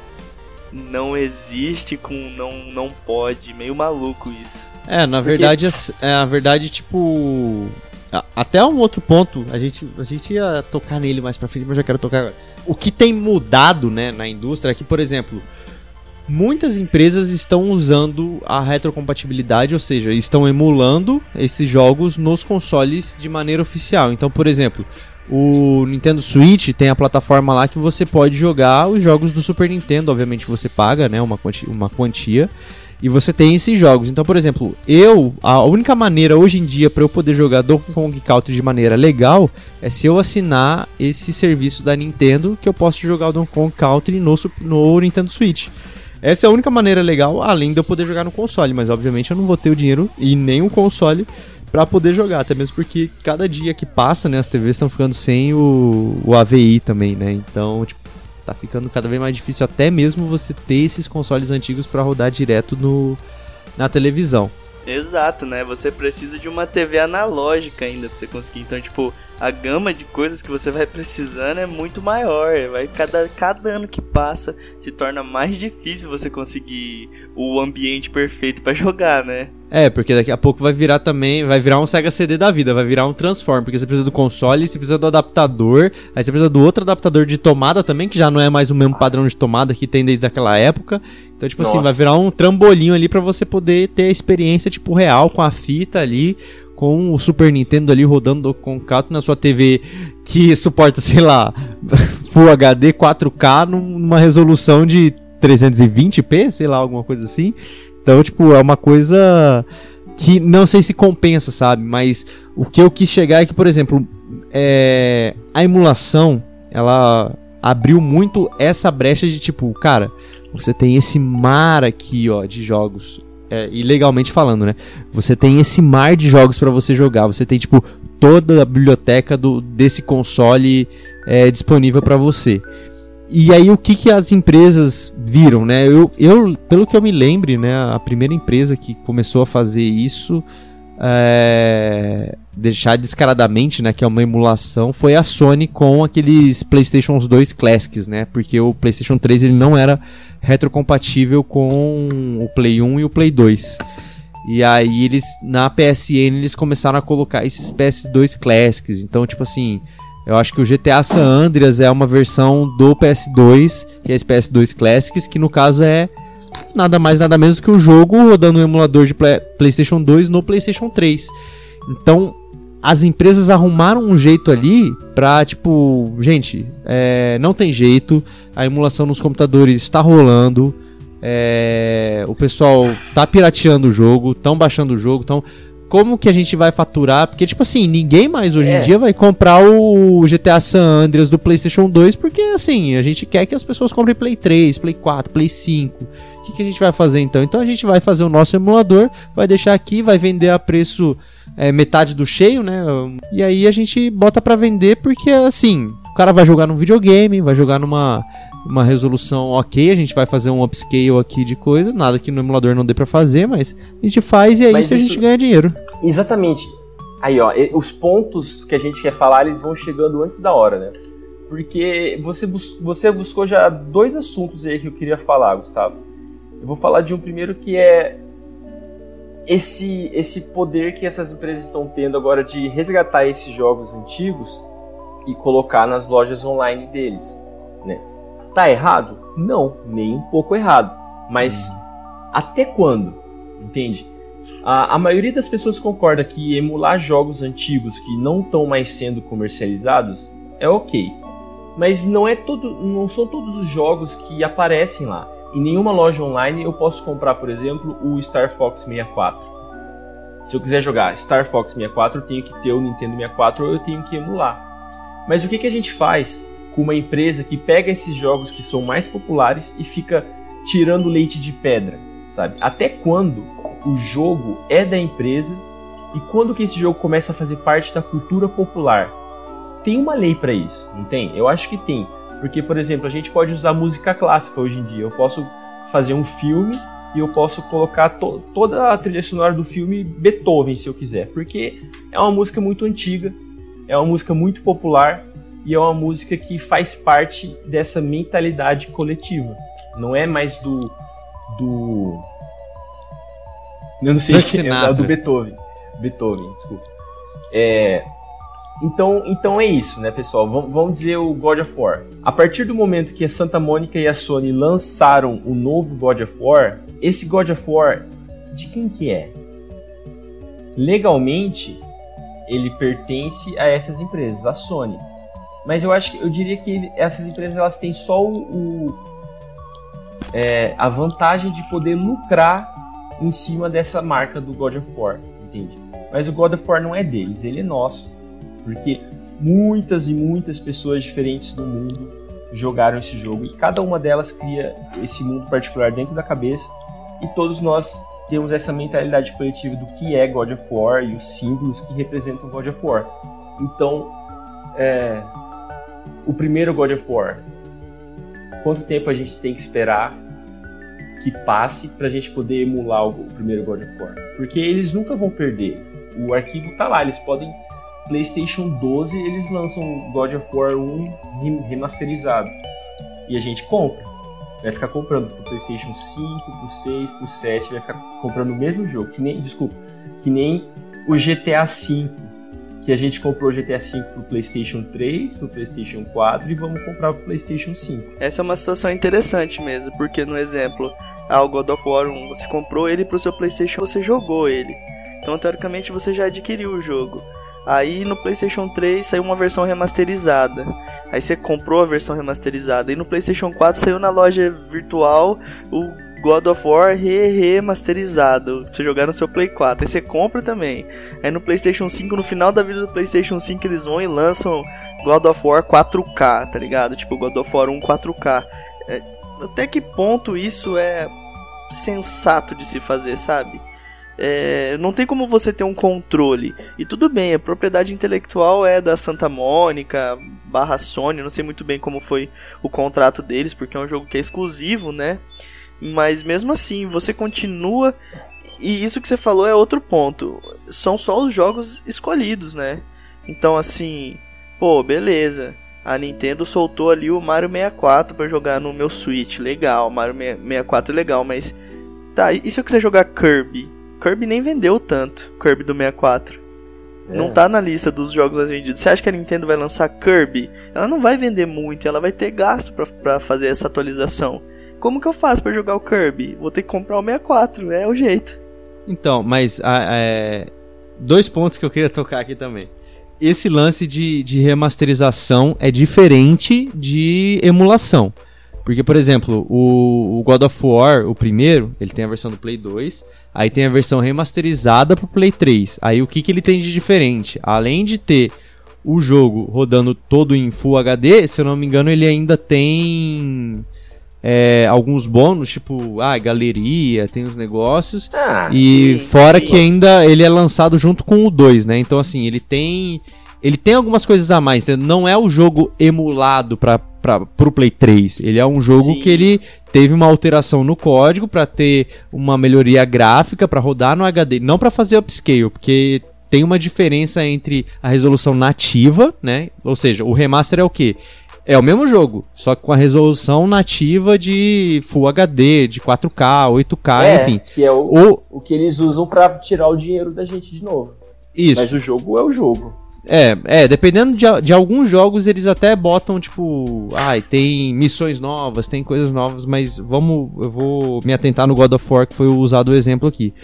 não existe com não, não pode. Meio maluco isso. É, na Porque... verdade, é, a verdade, tipo. Até um outro ponto, a gente, a gente ia tocar nele mais pra frente, mas já quero tocar agora. o que tem mudado né, na indústria é que, por exemplo, muitas empresas estão usando a retrocompatibilidade, ou seja, estão emulando esses jogos nos consoles de maneira oficial. Então, por exemplo, o Nintendo Switch tem a plataforma lá que você pode jogar os jogos do Super Nintendo, obviamente você paga, né, uma quantia, uma quantia e você tem esses jogos. Então, por exemplo, eu, a única maneira hoje em dia para eu poder jogar Donkey Kong Country de maneira legal é se eu assinar esse serviço da Nintendo que eu posso jogar o Donkey Kong Country no, no Nintendo Switch. Essa é a única maneira legal, além de eu poder jogar no console, mas obviamente eu não vou ter o dinheiro e nem o console para poder jogar, até mesmo porque cada dia que passa, né, as TVs estão ficando sem o, o AVI também, né? Então, tipo, tá ficando cada vez mais difícil até mesmo você ter esses consoles antigos para rodar direto no na televisão. Exato, né? Você precisa de uma TV analógica ainda pra você conseguir. Então, tipo, a gama de coisas que você vai precisando é muito maior. Vai cada, cada ano que passa se torna mais difícil você conseguir o ambiente perfeito para [laughs] jogar, né? É, porque daqui a pouco vai virar também, vai virar um Sega CD da vida, vai virar um Transform, porque você precisa do console, você precisa do adaptador, aí você precisa do outro adaptador de tomada também, que já não é mais o mesmo padrão de tomada que tem desde aquela época. Então, tipo Nossa. assim, vai virar um trambolinho ali para você poder ter a experiência, tipo, real, com a fita ali, com o Super Nintendo ali rodando com o na sua TV que suporta, sei lá, [laughs] Full HD 4K numa resolução de 320p, sei lá, alguma coisa assim. Então, tipo, é uma coisa que não sei se compensa, sabe? Mas o que eu quis chegar é que, por exemplo, é... a emulação, ela abriu muito essa brecha de tipo, cara, você tem esse mar aqui, ó, de jogos é, e legalmente falando, né? Você tem esse mar de jogos para você jogar. Você tem, tipo, toda a biblioteca do, desse console é, disponível para você. E aí, o que, que as empresas viram, né? Eu, eu, pelo que eu me lembre, né? A primeira empresa que começou a fazer isso é, deixar descaradamente, né, que é uma emulação, foi a Sony com aqueles PlayStation 2 Classics, né? Porque o PlayStation 3 ele não era retrocompatível com o Play 1 e o Play 2. E aí eles na PSN eles começaram a colocar esses PS2 Classics. Então, tipo assim, eu acho que o GTA San Andreas é uma versão do PS2, que é esse PS2 Classics, que no caso é nada mais nada menos que o jogo rodando um emulador de Play PlayStation 2 no PlayStation 3. Então, as empresas arrumaram um jeito ali pra, tipo, gente, é, não tem jeito, a emulação nos computadores está rolando, é, o pessoal tá pirateando o jogo, estão baixando o jogo, então como que a gente vai faturar? Porque, tipo assim, ninguém mais hoje é. em dia vai comprar o GTA San Andreas do PlayStation 2, porque, assim, a gente quer que as pessoas comprem Play 3, Play 4, Play 5. O que, que a gente vai fazer então? Então a gente vai fazer o nosso emulador, vai deixar aqui, vai vender a preço é, metade do cheio, né? E aí a gente bota para vender porque, assim, o cara vai jogar num videogame, vai jogar numa uma resolução ok, a gente vai fazer um upscale aqui de coisa, nada que no emulador não dê para fazer, mas a gente faz e aí isso, a gente ganha dinheiro. Exatamente. Aí, ó, os pontos que a gente quer falar, eles vão chegando antes da hora, né? Porque você, bus você buscou já dois assuntos aí que eu queria falar, Gustavo. Eu vou falar de um primeiro que é esse, esse poder que essas empresas estão tendo agora de resgatar esses jogos antigos e colocar nas lojas online deles, né? Tá errado? Não, nem um pouco errado. Mas uhum. até quando? Entende? A, a maioria das pessoas concorda que emular jogos antigos que não estão mais sendo comercializados é ok. Mas não, é todo, não são todos os jogos que aparecem lá. Em nenhuma loja online eu posso comprar, por exemplo, o Star Fox 64. Se eu quiser jogar Star Fox 64, eu tenho que ter o Nintendo 64 ou eu tenho que emular. Mas o que, que a gente faz com uma empresa que pega esses jogos que são mais populares e fica tirando leite de pedra, sabe? Até quando o jogo é da empresa e quando que esse jogo começa a fazer parte da cultura popular? Tem uma lei para isso, não tem? Eu acho que tem. Porque, por exemplo, a gente pode usar música clássica hoje em dia. Eu posso fazer um filme e eu posso colocar to toda a trilha sonora do filme Beethoven, se eu quiser. Porque é uma música muito antiga, é uma música muito popular e é uma música que faz parte dessa mentalidade coletiva. Não é mais do. do. Eu não sei se é do Beethoven. Beethoven, desculpa. É, Então, então é isso, né, pessoal? Vamos, vamos dizer o God of War. A partir do momento que a Santa Mônica e a Sony lançaram o novo God of War, esse God of War, de quem que é? Legalmente, ele pertence a essas empresas, a Sony. Mas eu acho que eu diria que ele, essas empresas elas têm só o, o é, a vantagem de poder lucrar em cima dessa marca do God of War, entende? Mas o God of War não é deles, ele é nosso, porque muitas e muitas pessoas diferentes do mundo jogaram esse jogo e cada uma delas cria esse mundo particular dentro da cabeça e todos nós temos essa mentalidade coletiva do que é God of War e os símbolos que representam God of War. Então, é, o primeiro God of War, quanto tempo a gente tem que esperar que passe para a gente poder emular o, primeiro God of War? Porque eles nunca vão perder. O arquivo tá lá, eles podem PlayStation 12 eles lançam God of War 1 remasterizado e a gente compra vai ficar comprando pro PlayStation 5, pro 6, pro 7, vai ficar comprando o mesmo jogo, que nem, desculpa, que nem o GTA V, que a gente comprou o GTA V pro PlayStation 3, pro PlayStation 4 e vamos comprar pro PlayStation 5. Essa é uma situação interessante mesmo, porque no exemplo, ah, o God of War 1, você comprou ele pro seu PlayStation, você jogou ele. Então, teoricamente, você já adquiriu o jogo. Aí no PlayStation 3 saiu uma versão remasterizada. Aí você comprou a versão remasterizada. E no PlayStation 4 saiu na loja virtual o God of War re remasterizado. Pra você jogar no seu Play 4. Aí você compra também. Aí no PlayStation 5, no final da vida do PlayStation 5, eles vão e lançam God of War 4K, tá ligado? Tipo God of War 1 4K. É, até que ponto isso é sensato de se fazer, sabe? É, não tem como você ter um controle. E tudo bem, a propriedade intelectual é da Santa Mônica, barra Sony, não sei muito bem como foi o contrato deles, porque é um jogo que é exclusivo, né? Mas mesmo assim, você continua. E isso que você falou é outro ponto. São só os jogos escolhidos, né? Então assim, pô, beleza. A Nintendo soltou ali o Mario 64 para jogar no meu Switch, legal. Mario 64 é legal, mas tá, e se eu quiser jogar Kirby? Kirby nem vendeu tanto, Kirby do 64. É. Não tá na lista dos jogos mais vendidos. Você acha que a Nintendo vai lançar Kirby? Ela não vai vender muito, ela vai ter gasto para fazer essa atualização. Como que eu faço para jogar o Kirby? Vou ter que comprar o 64, é o jeito. Então, mas é, dois pontos que eu queria tocar aqui também. Esse lance de, de remasterização é diferente de emulação. Porque, por exemplo, o, o God of War, o primeiro, ele tem a versão do Play 2 Aí tem a versão remasterizada pro Play 3. Aí o que, que ele tem de diferente? Além de ter o jogo rodando todo em Full HD, se eu não me engano, ele ainda tem é, alguns bônus, tipo, ah, galeria, tem os negócios. Ah, e sim, fora sim. que ainda ele é lançado junto com o 2, né? Então, assim, ele tem. Ele tem algumas coisas a mais. Não é o jogo emulado para para pro Play 3. Ele é um jogo Sim. que ele teve uma alteração no código para ter uma melhoria gráfica para rodar no HD, não para fazer upscale, porque tem uma diferença entre a resolução nativa, né? Ou seja, o remaster é o quê? É o mesmo jogo, só que com a resolução nativa de Full HD, de 4K, 8K, é, enfim. Que é o, o, o que eles usam para tirar o dinheiro da gente de novo. Isso. Mas o jogo é o jogo. É, é, dependendo de, de alguns jogos, eles até botam, tipo, ai, ah, tem missões novas, tem coisas novas, mas vamos, eu vou me atentar no God of War, que foi usado o exemplo aqui.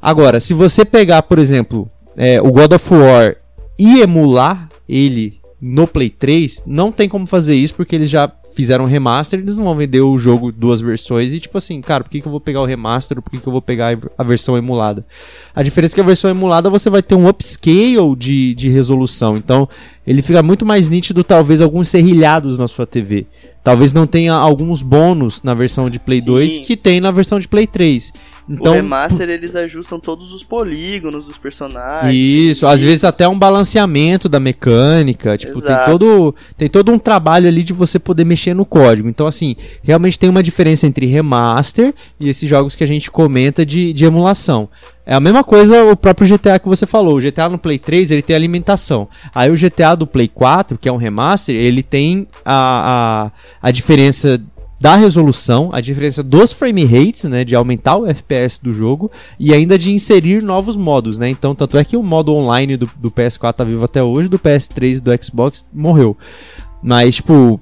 Agora, se você pegar, por exemplo, é, o God of War e emular ele no Play 3, não tem como fazer isso porque eles já fizeram um remaster, eles não vão vender o jogo duas versões e tipo assim, cara, por que, que eu vou pegar o remaster por que, que eu vou pegar a versão emulada? A diferença é que a versão emulada você vai ter um upscale de, de resolução, então ele fica muito mais nítido, talvez alguns serrilhados na sua TV. Talvez não tenha alguns bônus na versão de Play Sim. 2 que tem na versão de Play 3. Então, o remaster eles ajustam todos os polígonos dos personagens. Isso, às vezes até um balanceamento da mecânica, tipo, tem todo tem todo um trabalho ali de você poder mexer no código. Então assim, realmente tem uma diferença entre remaster e esses jogos que a gente comenta de, de emulação. É a mesma coisa o próprio GTA que você falou. O GTA no Play 3 ele tem alimentação. Aí o GTA do Play 4, que é um remaster, ele tem a, a, a diferença da resolução, a diferença dos frame rates, né, de aumentar o FPS do jogo e ainda de inserir novos modos, né? Então, tanto é que o modo online do, do PS4 tá vivo até hoje, do PS3 e do Xbox morreu. Mas, tipo,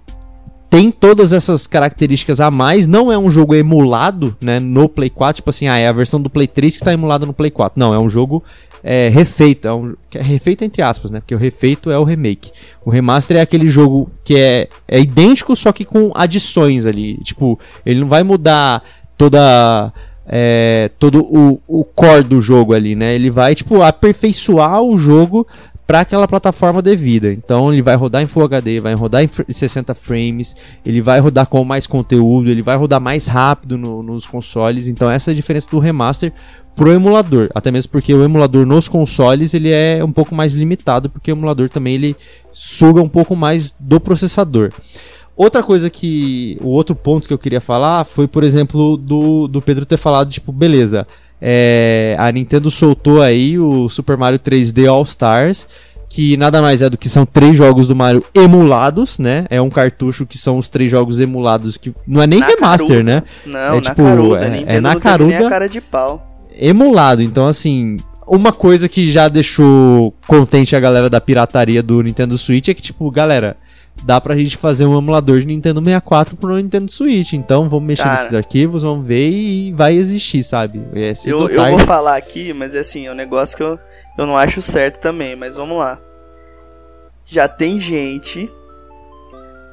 tem todas essas características a mais. Não é um jogo emulado, né, no Play 4, tipo assim, ah, é a versão do Play 3 que está emulada no Play 4. Não, é um jogo é, refeito, é, um, é refeito entre aspas, né, porque o refeito é o remake. O remaster é aquele jogo que é, é idêntico, só que com adições ali. Tipo, ele não vai mudar toda é, todo o, o core do jogo ali, né? Ele vai, tipo, aperfeiçoar o jogo para aquela plataforma devida. Então ele vai rodar em Full HD, vai rodar em 60 frames, ele vai rodar com mais conteúdo, ele vai rodar mais rápido no, nos consoles. Então essa é a diferença do remaster pro emulador, até mesmo porque o emulador nos consoles ele é um pouco mais limitado, porque o emulador também ele suga um pouco mais do processador. Outra coisa que. O outro ponto que eu queria falar foi, por exemplo, do, do Pedro ter falado, tipo, beleza. É, a Nintendo soltou aí o Super Mario 3D All Stars, que nada mais é do que são três jogos do Mario emulados, né? É um cartucho que são os três jogos emulados que não é nem na remaster, caruda. né? Não, é tipo na caruda, é, é na caruda cara de pau. emulado. Então assim, uma coisa que já deixou contente a galera da pirataria do Nintendo Switch é que tipo, galera, dá pra gente fazer um emulador de Nintendo 64 pro Nintendo Switch. Então vamos mexer Cara. nesses arquivos, vamos ver e vai existir, sabe? É Eu, eu vou falar aqui, mas é assim, é um negócio que eu, eu não acho certo também, mas vamos lá. Já tem gente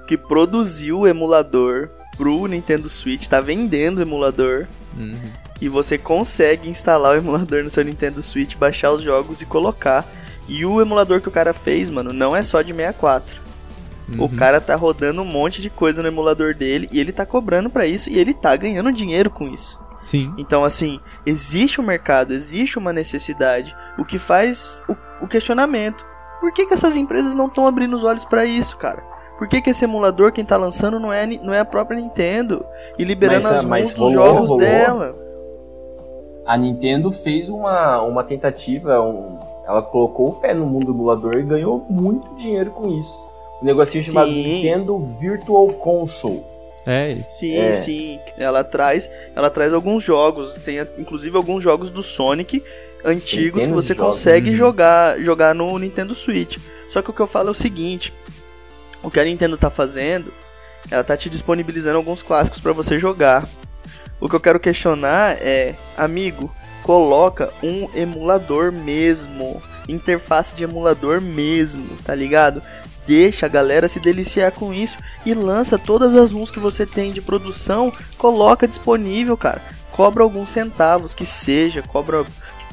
que produziu o emulador pro Nintendo Switch, tá vendendo o emulador, Uhum. e você consegue instalar o emulador no seu Nintendo Switch, baixar os jogos e colocar. E o emulador que o cara fez, mano, não é só de 64. O Uhum. cara tá rodando um monte de coisa no emulador dele e ele tá cobrando pra isso e ele tá ganhando dinheiro com isso. Sim. Então, assim, existe um mercado, existe uma necessidade, o que faz o, o questionamento. Por que, que essas empresas não estão abrindo os olhos pra isso, cara? Por que, que esse emulador, quem tá lançando, não é, não é a própria Nintendo? E liberando Mas, as mas mãos dos rolou, jogos rolou. dela. A Nintendo fez uma, uma tentativa, um- ela colocou o pé no mundo emulador e ganhou muito dinheiro com isso. Um negocinho chamado Sim. Nintendo Virtual Console. É, Sim, É. sim. Ela traz, ela traz alguns jogos, tem inclusive alguns jogos do Sonic antigos que Centenas você de jogos. consegue Uhum. jogar, jogar no Nintendo Switch. Só que o que eu falo é o seguinte, o que a Nintendo tá fazendo, ela tá te disponibilizando alguns clássicos pra você jogar. O que eu quero questionar é, amigo, coloca um emulador mesmo, interface de emulador mesmo, tá ligado? Deixa a galera se deliciar com isso e lança todas as ROMs que você tem de produção, coloca disponível, cara. Cobra alguns centavos que seja, cobra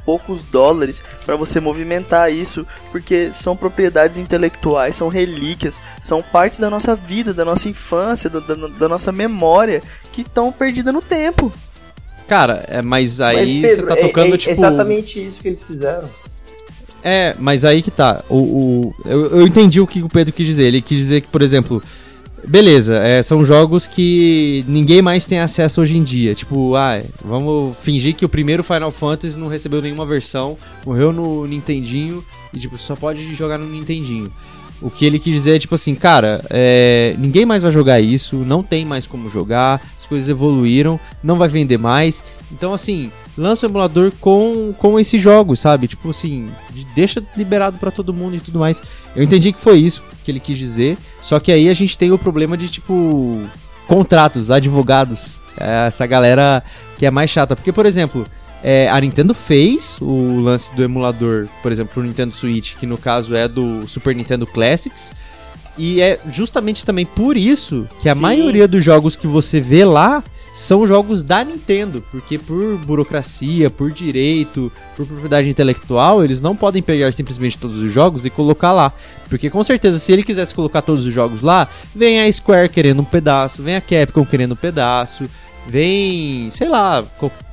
poucos dólares para você movimentar isso, porque são propriedades intelectuais, são relíquias, são partes da nossa vida, da nossa infância, da, da- da nossa memória que estão perdidas no tempo. Cara, é, mas Mas, aí Pedro, você tá é- tocando, é, tipo. exatamente isso que eles fizeram. É, mas aí que tá. O, o- eu, eu entendi o que o Pedro quis dizer. Ele quis dizer que, por exemplo, beleza, é, são jogos que ninguém mais tem acesso hoje em dia. Tipo, ah, vamos fingir que o primeiro Final Fantasy não recebeu nenhuma versão, morreu no Nintendinho e tipo, só pode jogar no Nintendinho. O que ele quis dizer é tipo assim, cara, é, ninguém mais vai jogar isso, não tem mais como jogar, coisas evoluíram, não vai vender mais. Então, assim, lança o emulador com, com esses jogos, sabe? Tipo assim, de- deixa liberado pra todo mundo e tudo mais. Eu entendi que foi isso que ele quis dizer, só que aí a gente tem o problema de, tipo, contratos, advogados, é, essa galera que é mais chata. Porque, por exemplo, é, a Nintendo fez o lance do emulador, por exemplo, pro Nintendo Switch, que no caso é do Super Nintendo Classics. E é justamente também por isso que a Sim. maioria dos jogos que você vê lá são jogos da Nintendo, porque por burocracia, por direito, por propriedade intelectual, eles não podem pegar simplesmente todos os jogos e colocar lá. Porque com certeza, se ele quisesse colocar todos os jogos lá, vem a Square querendo um pedaço, vem a Capcom querendo um pedaço, vem, sei lá,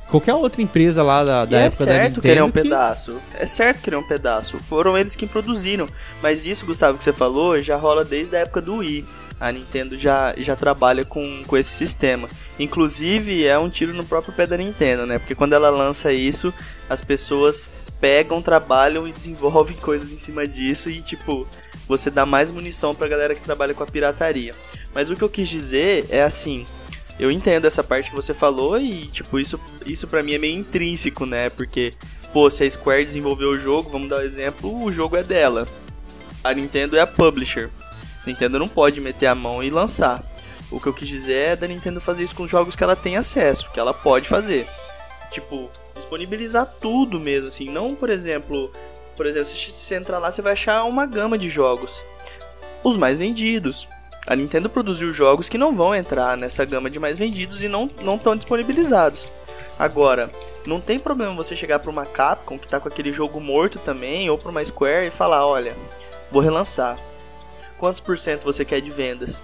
qualquer outra empresa lá da, da é época da certo Nintendo. querer um que- pedaço. É certo querer um pedaço. Foram eles que produziram. Mas isso, Gustavo, que você falou, já rola desde a época do Wii. A Nintendo já, já trabalha com, com esse sistema. Inclusive, é um tiro no próprio pé da Nintendo, né? Porque quando ela lança isso, as pessoas pegam, trabalham e desenvolvem [laughs] coisas em cima disso e, tipo, você dá mais munição pra galera que trabalha com a pirataria. Mas o que eu quis dizer é assim: eu entendo essa parte que você falou e, tipo, isso, isso para mim é meio intrínseco, né? Porque, pô, se a Square desenvolveu o jogo, vamos dar um exemplo, o jogo é dela. A Nintendo é a publisher. A Nintendo não pode meter a mão e lançar. O que eu quis dizer é da Nintendo fazer isso com os jogos que ela tem acesso, que ela pode fazer. Tipo, disponibilizar tudo mesmo, assim. Não, por exemplo, por exemplo, se você entrar lá, você vai achar uma gama de jogos. Os mais vendidos. A Nintendo produziu jogos que não vão entrar nessa gama de mais vendidos e não estão disponibilizados. Agora, não tem problema você chegar para uma Capcom que está com aquele jogo morto também, ou para uma Square e falar: olha, vou relançar. Quantos por cento você quer de vendas?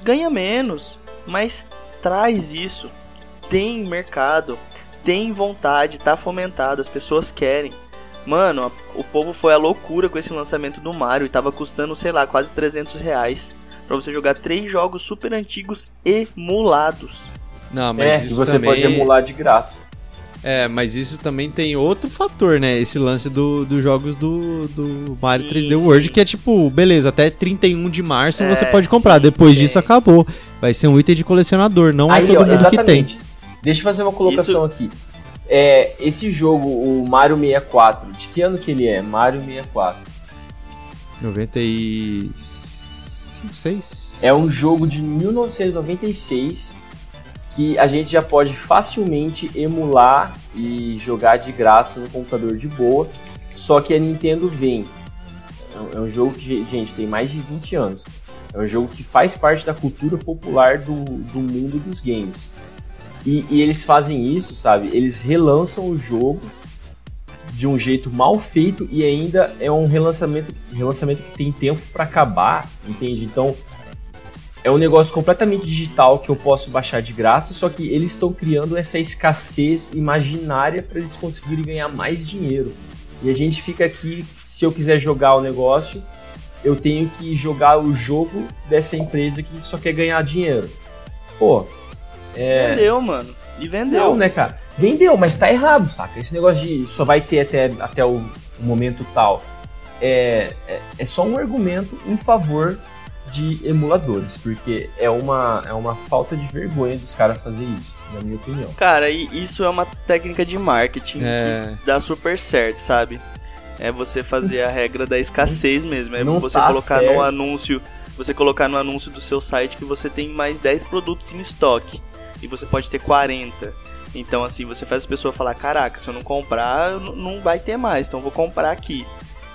Ganha menos, mas traz isso. Tem mercado, tem vontade, tá fomentado, as pessoas querem. Mano, o povo foi à loucura com esse lançamento do Mario e tava custando, sei lá, quase 300 reais. Pra você jogar três jogos super antigos emulados. Não, mas É, isso e você também... pode emular de graça. É, mas isso também tem outro fator, né? Esse lance do- dos jogos do, do Mario Sim, 3D World, sim. que é tipo, beleza, até 31 de março É, você pode comprar. sim, Depois disso acabou. Vai ser um item de colecionador, não é Aí, todo ó, mundo que tem. exatamente. Deixa eu fazer uma colocação aqui. É, esse jogo, o Mario 64, de que ano que ele é? Mario 64. 95, 6? É um jogo de 1996 que a gente já pode facilmente emular e jogar de graça no computador de boa. Só que a Nintendo vem. É um- É jogo que, gente, tem mais de 20 anos. É um jogo que faz parte da cultura popular do, do mundo dos games. E, e eles fazem isso, sabe? Eles relançam o jogo de um jeito mal feito e ainda é um relançamento, relançamento que tem tempo para acabar, entende? Então é um negócio completamente digital que eu posso baixar de graça, só que eles estão criando essa escassez imaginária para eles conseguirem ganhar mais dinheiro. E a gente fica aqui, se eu quiser jogar o negócio, eu tenho que jogar o jogo dessa empresa que só quer ganhar dinheiro. Pô, é. Vendeu, mano. E vendeu. Não, né, cara? Vendeu, mas tá errado, saca? Esse negócio de só vai ter até, até o momento tal. É, é, é só um argumento em favor de emuladores, porque é uma, é uma falta de vergonha dos caras fazer isso, na minha opinião. Cara, e isso é uma técnica de marketing É. que dá super certo, sabe? É você fazer a regra da escassez mesmo. É Não você tá colocar certo. no anúncio. Você colocar no anúncio do seu site que você tem mais 10 produtos em estoque. E você pode ter 40. Então, assim, você faz as pessoas falar: caraca, se eu não comprar, não vai ter mais, então eu vou comprar aqui.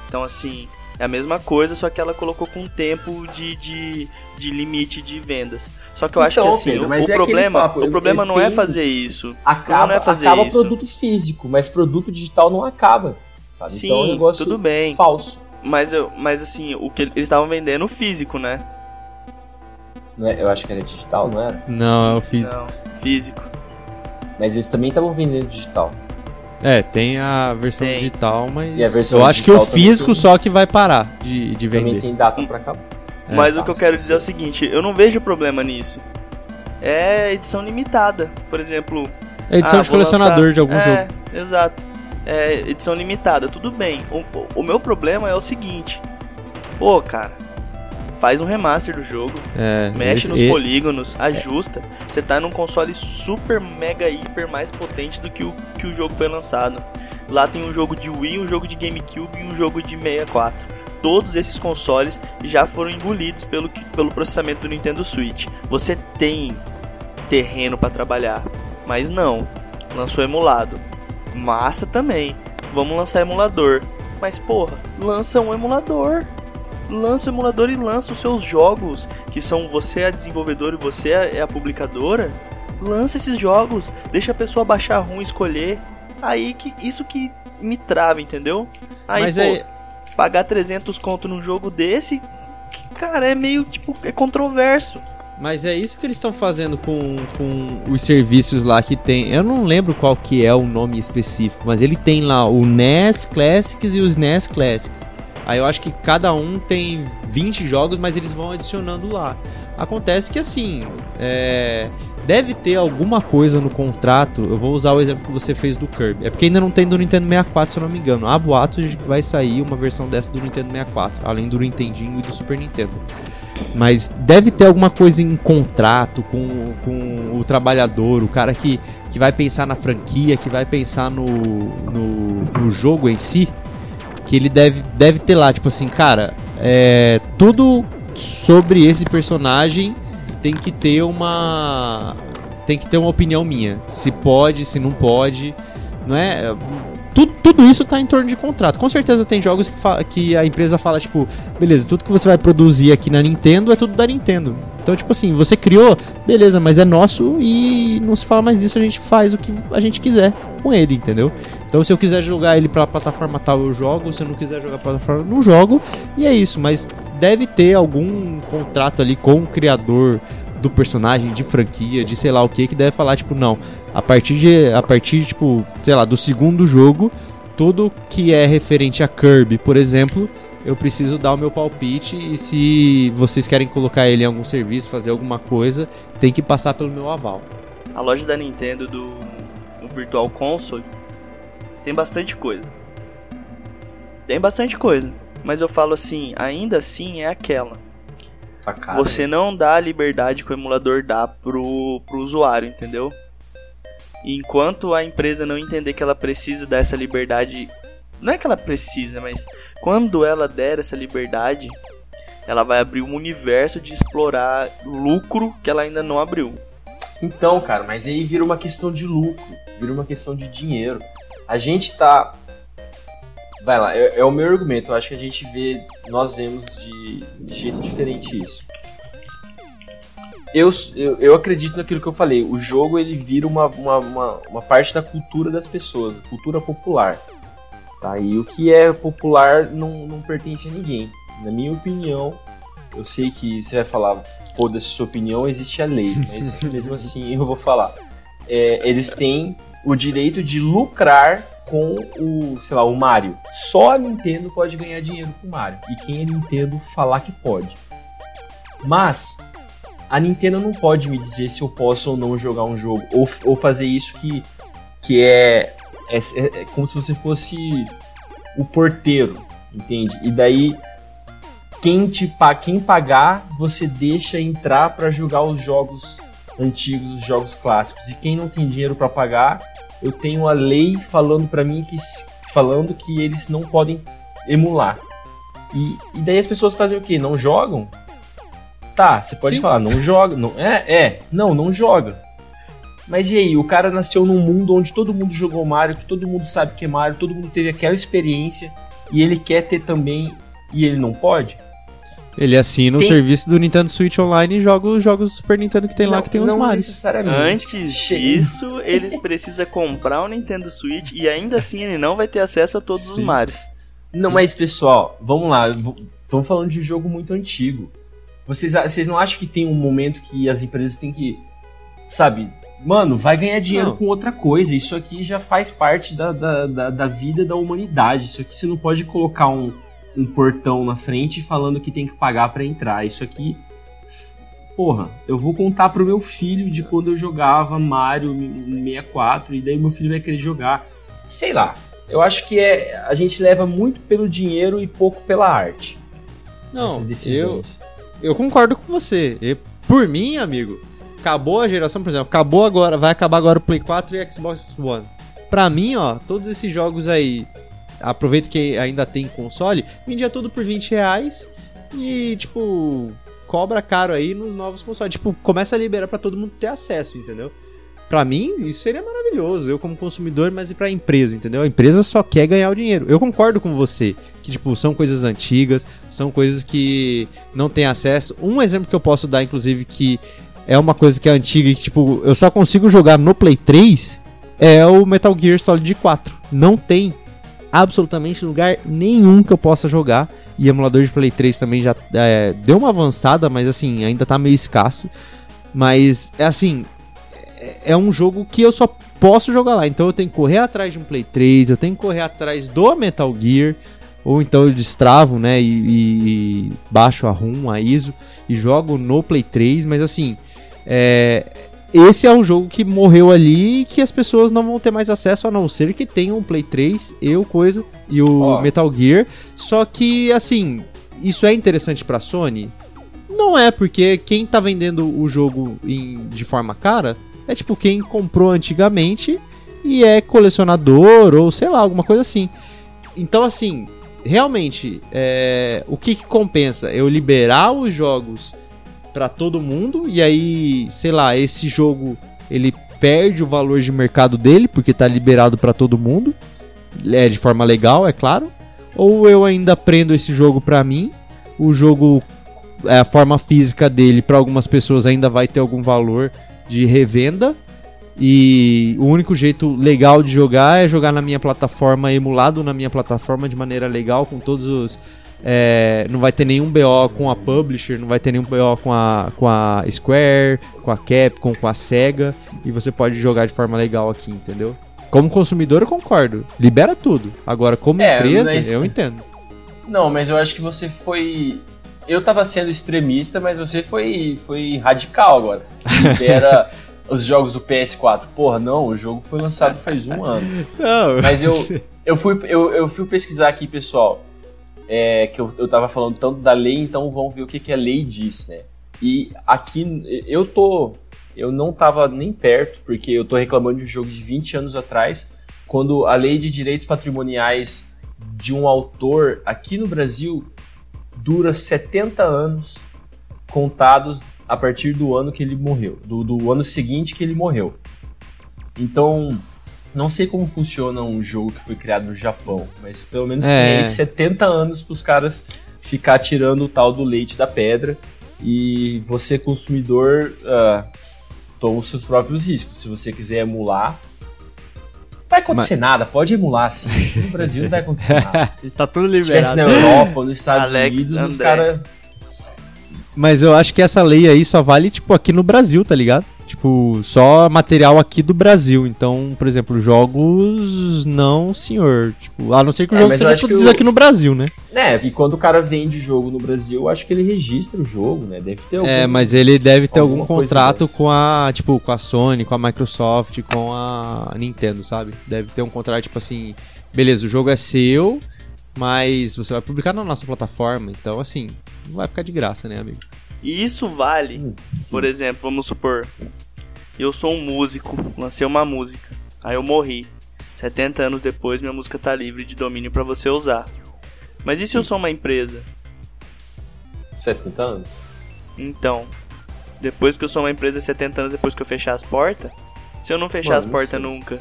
Então, assim, é a mesma coisa, só que ela colocou com tempo de, de, de limite de vendas. Só que eu acho que Então, assim, Pedro, o- é problema, papo, o problema não é fazer isso. Acaba, não é fazer acaba isso. produto físico, mas produto digital não acaba, sabe? Sim, então é um negócio tudo bem. falso. Mas, eu, mas assim, o que eles estavam vendendo físico, né? Não é- eu acho que era digital, não era? Não, é o físico. Não, físico. Mas eles também estavam vendendo digital. É, tem a versão Tem. digital, mas E a versão eu acho que o digital também físico tem- só que vai parar de, de Também vender. tem data pra acabar. É. Mas o que eu quero dizer é o seguinte, eu não vejo problema nisso. É edição limitada. Por exemplo, É edição ah, de colecionador lançar- de algum é, jogo. Exato. É edição limitada, tudo bem. O, o meu problema é o seguinte. Pô, cara, faz um remaster do jogo, É, mexe esse- nos polígonos, ajusta. Você tá num console super, mega, hiper mais potente do que o que o jogo foi lançado. Lá tem um jogo de Wii, um jogo de GameCube e um jogo de 64. Todos esses consoles já foram engolidos pelo, pelo processamento do Nintendo Switch. Você tem terreno pra trabalhar, mas não. Lançou emulado. Massa também. Vamos lançar emulador. Mas porra, lança um emulador lança o emulador e lança os seus jogos, que são você é a desenvolvedora e você é a publicadora. Lança esses jogos, deixa a pessoa baixar e escolher. Aí que isso que me trava, entendeu? Aí, Mas pô, é- pagar 300 conto num jogo desse, que, cara, é meio tipo é controverso. Mas é isso que eles estão fazendo com, com os serviços lá que tem. Eu não lembro qual que é o nome específico, mas ele tem lá o NES Classics e os NES Classics. Aí eu acho que cada um tem 20 jogos, mas eles vão adicionando lá. Acontece que assim, é, deve ter alguma coisa no contrato. Eu vou usar o exemplo que você fez do Kirby. É porque ainda não tem do Nintendo 64, se eu não me engano. Há boatos de que vai sair uma versão dessa do Nintendo 64, além do Nintendinho e do Super Nintendo. Mas deve ter alguma coisa em contrato com, com o trabalhador, o cara que, que vai pensar na franquia, que vai pensar no, no, no jogo em si, que ele deve, deve ter lá, tipo assim, cara, é, tudo sobre esse personagem tem que ter uma tem que ter uma opinião minha. Se pode, se não pode, não é? Tudo, tudo isso tá em torno de contrato. Com certeza tem jogos que, que a empresa fala, tipo, beleza, tudo que você vai produzir aqui na Nintendo é tudo da Nintendo. Então, tipo assim, você criou, beleza, mas é nosso e não se fala mais disso, a gente faz o que a gente quiser com ele, entendeu? Então, se eu quiser jogar ele pra plataforma tal, eu jogo. Se eu não quiser jogar pra plataforma, não jogo. E é isso, mas deve ter algum contrato ali com o criador do personagem, de franquia, de sei lá o que, que deve falar, tipo, não, a partir de, a partir, tipo, sei lá, do segundo jogo, tudo que é referente a Kirby, por exemplo, eu preciso dar o meu palpite e se vocês querem colocar ele em algum serviço, fazer alguma coisa, tem que passar pelo meu aval. A loja da Nintendo do, do Virtual Console tem bastante coisa. Tem bastante coisa. Mas eu falo assim, ainda assim é aquela Facada. Você não dá a liberdade que o emulador dá pro, pro usuário, entendeu? E enquanto a empresa não entender que ela precisa dessa liberdade, não é que ela precisa, mas quando ela der essa liberdade, ela vai abrir um universo de explorar lucro que ela ainda não abriu. Então, cara, mas aí vira uma questão de lucro, vira uma questão de dinheiro. A gente tá Vai lá, é, é, o meu argumento. Eu acho que a gente vê, nós vemos de, de jeito diferente isso. Eu, eu, eu, acredito naquilo que eu falei. O jogo ele vira uma, uma, uma, uma, parte da cultura das pessoas, cultura popular. Tá? E o que é popular não, não pertence a ninguém. Na minha opinião, eu sei que você vai falar, foda-se sua opinião, existe a lei, mas [laughs] mesmo assim eu vou falar. É, eles têm o direito de lucrar com o, sei lá, o Mario. Só a Nintendo pode ganhar dinheiro com o Mario. E quem é Nintendo falar que pode. Mas a Nintendo não pode me dizer se eu posso ou não jogar um jogo. Ou, ou fazer isso que, que é, é, é, é como se você fosse o porteiro, entende? E daí quem te quem pagar, você deixa entrar para jogar os jogos antigos, os jogos clássicos. E quem não tem dinheiro para pagar, eu tenho a lei falando para mim que falando que eles não podem emular. E, e daí as pessoas fazem o quê? Não jogam? Tá, você pode Sim. falar, não joga. Não, é, é, não, não joga. Mas e aí, o cara nasceu num mundo onde todo mundo jogou Mario, que todo mundo sabe que é Mario, todo mundo teve aquela experiência e ele quer ter também e ele não pode? Ele assina tem... o serviço do Nintendo Switch Online e joga os jogos do Super Nintendo que tem não, lá que tem os Mario. Antes disso, ele precisa comprar o Nintendo Switch e ainda assim ele não vai ter acesso a todos Sim. os Marios. Não, Sim. mas pessoal, vamos lá. Estamos falando de um jogo muito antigo. Vocês, vocês não acham que tem um momento que as empresas têm que. Sabe? Mano, vai ganhar dinheiro não. com outra coisa. Isso aqui já faz parte da, da, da, da vida da humanidade. Isso aqui você não pode colocar um um portão na frente falando que tem que pagar para entrar. Isso aqui, porra, eu vou contar pro meu filho de quando eu jogava Mario 64 e daí meu filho vai querer jogar. Sei lá. Eu acho que é a gente leva muito pelo dinheiro e pouco pela arte. Não, eu eu concordo com você. E por mim, amigo, acabou a geração, por exemplo, acabou agora, vai acabar agora o Play 4 e Xbox One. Pra mim, ó, todos esses jogos aí aproveita que ainda tem console, vendia tudo por 20 reais e, tipo, cobra caro aí nos novos consoles. Tipo, começa a liberar para todo mundo ter acesso, entendeu? Pra mim, isso seria maravilhoso, eu como consumidor, mas e pra empresa, entendeu? A empresa só quer ganhar o dinheiro. Eu concordo com você, que, tipo, são coisas antigas, são coisas que não tem acesso. Um exemplo que eu posso dar, inclusive, que é uma coisa que é antiga e que, tipo, eu só consigo jogar no Play 3, é o Metal Gear Solid 4. Não tem absolutamente lugar nenhum que eu possa jogar. E emulador de Play 3 também já é, deu uma avançada, mas assim, ainda tá meio escasso. Mas é assim, é, é um jogo que eu só posso jogar lá. Então eu tenho que correr atrás de um Play 3, eu tenho que correr atrás do Metal Gear. Ou então eu destravo, né? E, e, baixo a ROM, a ISO e jogo no Play 3. Mas assim, é, esse é um jogo que morreu ali e que as pessoas não vão ter mais acesso a não ser que tenham um Play 3, eu, coisa, e o oh. Metal Gear. Só que, assim, isso é interessante pra Sony? Não é, porque quem tá vendendo o jogo em, de forma cara é tipo quem comprou antigamente e é colecionador ou sei lá, alguma coisa assim. Então, assim, realmente, é, o que, que compensa? Eu liberar os jogos para todo mundo e aí, sei lá, esse jogo ele perde o valor de mercado dele porque tá liberado para todo mundo, é de forma legal, é claro. Ou eu ainda prendo esse jogo para mim, o jogo é, a forma física dele para algumas pessoas ainda vai ter algum valor de revenda e o único jeito legal de jogar é jogar na minha plataforma, emulado na minha plataforma de maneira legal, com todos os. É, não vai ter nenhum BO com a Publisher, não vai ter nenhum BO com a, com a Square, com a Capcom, com a Sega, e você pode jogar de forma legal aqui, entendeu? Como consumidor, eu concordo. Libera tudo. Agora, como É, empresa, mas- eu entendo. Não, mas eu acho que você foi. Eu tava sendo extremista, mas você foi, foi radical agora. Libera [laughs] os jogos do PS4. Porra, não, o jogo foi lançado faz um ano. Não, Mas eu, [laughs] eu, fui, eu, eu fui pesquisar aqui, pessoal, é, que eu, eu tava falando tanto da lei, então vamos ver o que, que a lei diz, né? E aqui eu tô. Eu não tava nem perto, porque eu tô reclamando de um jogo de 20 anos atrás, quando a lei de direitos patrimoniais de um autor aqui no Brasil dura 70 anos contados a partir do ano que ele morreu, do, do ano seguinte que ele morreu. Então, não sei como funciona um jogo que foi criado no Japão, mas pelo menos É. tem aí 70 anos pros caras ficar tirando o tal do leite da pedra e você, consumidor, ah, toma os seus próprios riscos. Se você quiser emular, não vai acontecer nada, pode emular sim. No Brasil não vai acontecer [laughs] nada. Se tá tudo estivesse na Europa ou nos Estados Alex Unidos, os André. caras. Mas eu acho que essa lei aí só vale, tipo, aqui no Brasil, tá ligado? Tipo, só material aqui do Brasil. Então, por exemplo, jogos. Não, senhor. Tipo, a não ser que o É, jogo seja produzido o- aqui no Brasil, né? É, e quando o cara vende jogo no Brasil, eu acho que ele registra o jogo, né? Deve ter algum... É, mas ele deve ter algum contrato com a. Tipo, com a Sony, com a Microsoft, com a Nintendo, sabe? Deve ter um contrato, tipo assim. Beleza, o jogo é seu, mas você vai publicar na nossa plataforma. Então, assim, não vai ficar de graça, né, amigo? E isso vale, Hum, por exemplo, vamos supor, eu sou um músico, lancei uma música, aí eu morri. 70 anos depois, minha música tá livre de domínio pra você usar. Mas e se eu sou uma empresa? 70 anos? Então, depois que eu sou uma empresa 70 anos depois que eu fechar as portas, se eu não fechar Mano, as portas nunca,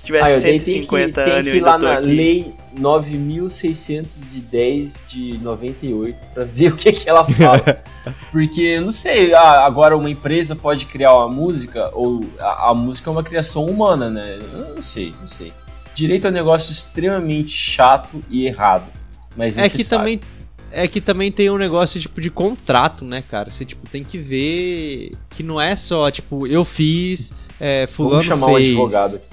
se tiver Ah, eu dei- tem que, 150 tem anos que e ir eu lá na aqui. lei 9610 de 98 pra ver [laughs] o que, que ela fala. [laughs] Porque, eu não sei, ah, agora uma empresa pode criar uma música, ou a, a música é uma criação humana, né? Eu não sei, não sei. Direito é um negócio extremamente chato e errado. Mas É que também. É que também tem um negócio, tipo, de contrato, né, cara? Você, tipo, tem que ver que não é só, tipo, eu fiz, é, fulano Vamos chamar um fez. advogado aqui.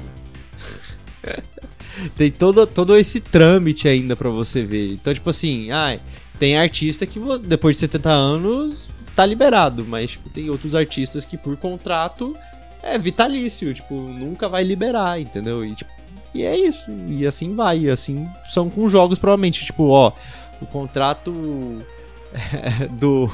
Tem todo, todo esse trâmite ainda pra você ver. Então, tipo assim, ai, tem artista que depois de 70 anos tá liberado, mas tipo, tem outros artistas que por contrato é vitalício, tipo, nunca vai liberar, entendeu? E, tipo, e é isso, e assim vai, e assim são com jogos provavelmente, tipo, ó, o contrato [laughs] do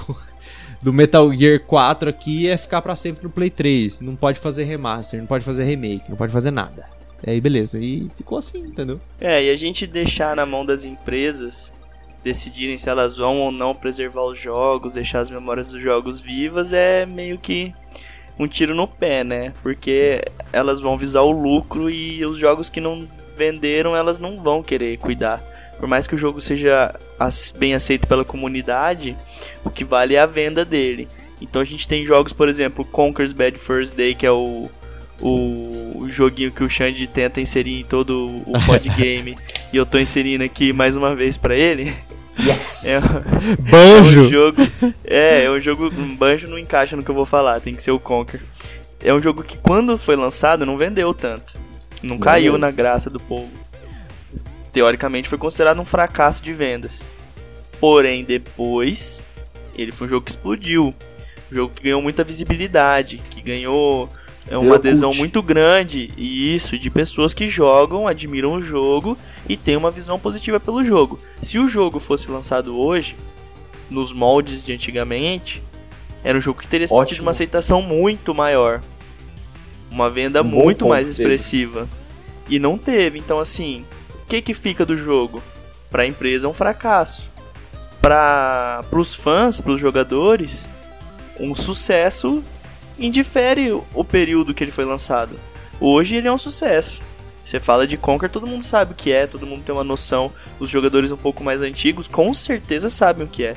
do Metal Gear 4 aqui é ficar pra sempre no Play 3, não pode fazer remaster, não pode fazer remake, não pode fazer nada. Aí beleza, e ficou assim, entendeu? É, e a gente deixar na mão das empresas decidirem se elas vão ou não preservar os jogos, deixar as memórias dos jogos vivas, é meio que um tiro no pé, né? Porque elas vão visar o lucro e os jogos que não venderam, elas não vão querer cuidar. Por mais que o jogo seja bem aceito pela comunidade, o que vale é a venda dele. Então a gente tem jogos, por exemplo, Conker's Bad First Day, que é o, o joguinho que o Xande tenta inserir em todo o podgame, [laughs] e eu tô inserindo aqui mais uma vez pra ele. Yes! É, [laughs] é um [laughs] Banjo! jogo. É, é um jogo. Um banjo não encaixa no que eu vou falar, tem que ser o Conker. É um jogo que quando foi lançado não vendeu tanto. Não caiu na graça do povo. Teoricamente foi considerado um fracasso de vendas. Porém, depois, ele foi um jogo que explodiu. Um jogo que ganhou muita visibilidade, que ganhou é uma adesão muito grande. E isso, de pessoas que jogam, admiram o jogo e têm uma visão positiva pelo jogo. Se o jogo fosse lançado hoje, nos moldes de antigamente, era um jogo que teria tido Ótimo. uma aceitação muito maior. Uma venda Um muito mais expressiva. E não teve, então assim, o que que fica do jogo? Pra empresa é um fracasso. Para os fãs, para os jogadores, um sucesso indifere o- período que ele foi lançado. Hoje ele é um sucesso. Você fala de Conquer, todo mundo sabe o que é, todo mundo tem uma noção. Os jogadores um pouco mais antigos com certeza sabem o que é.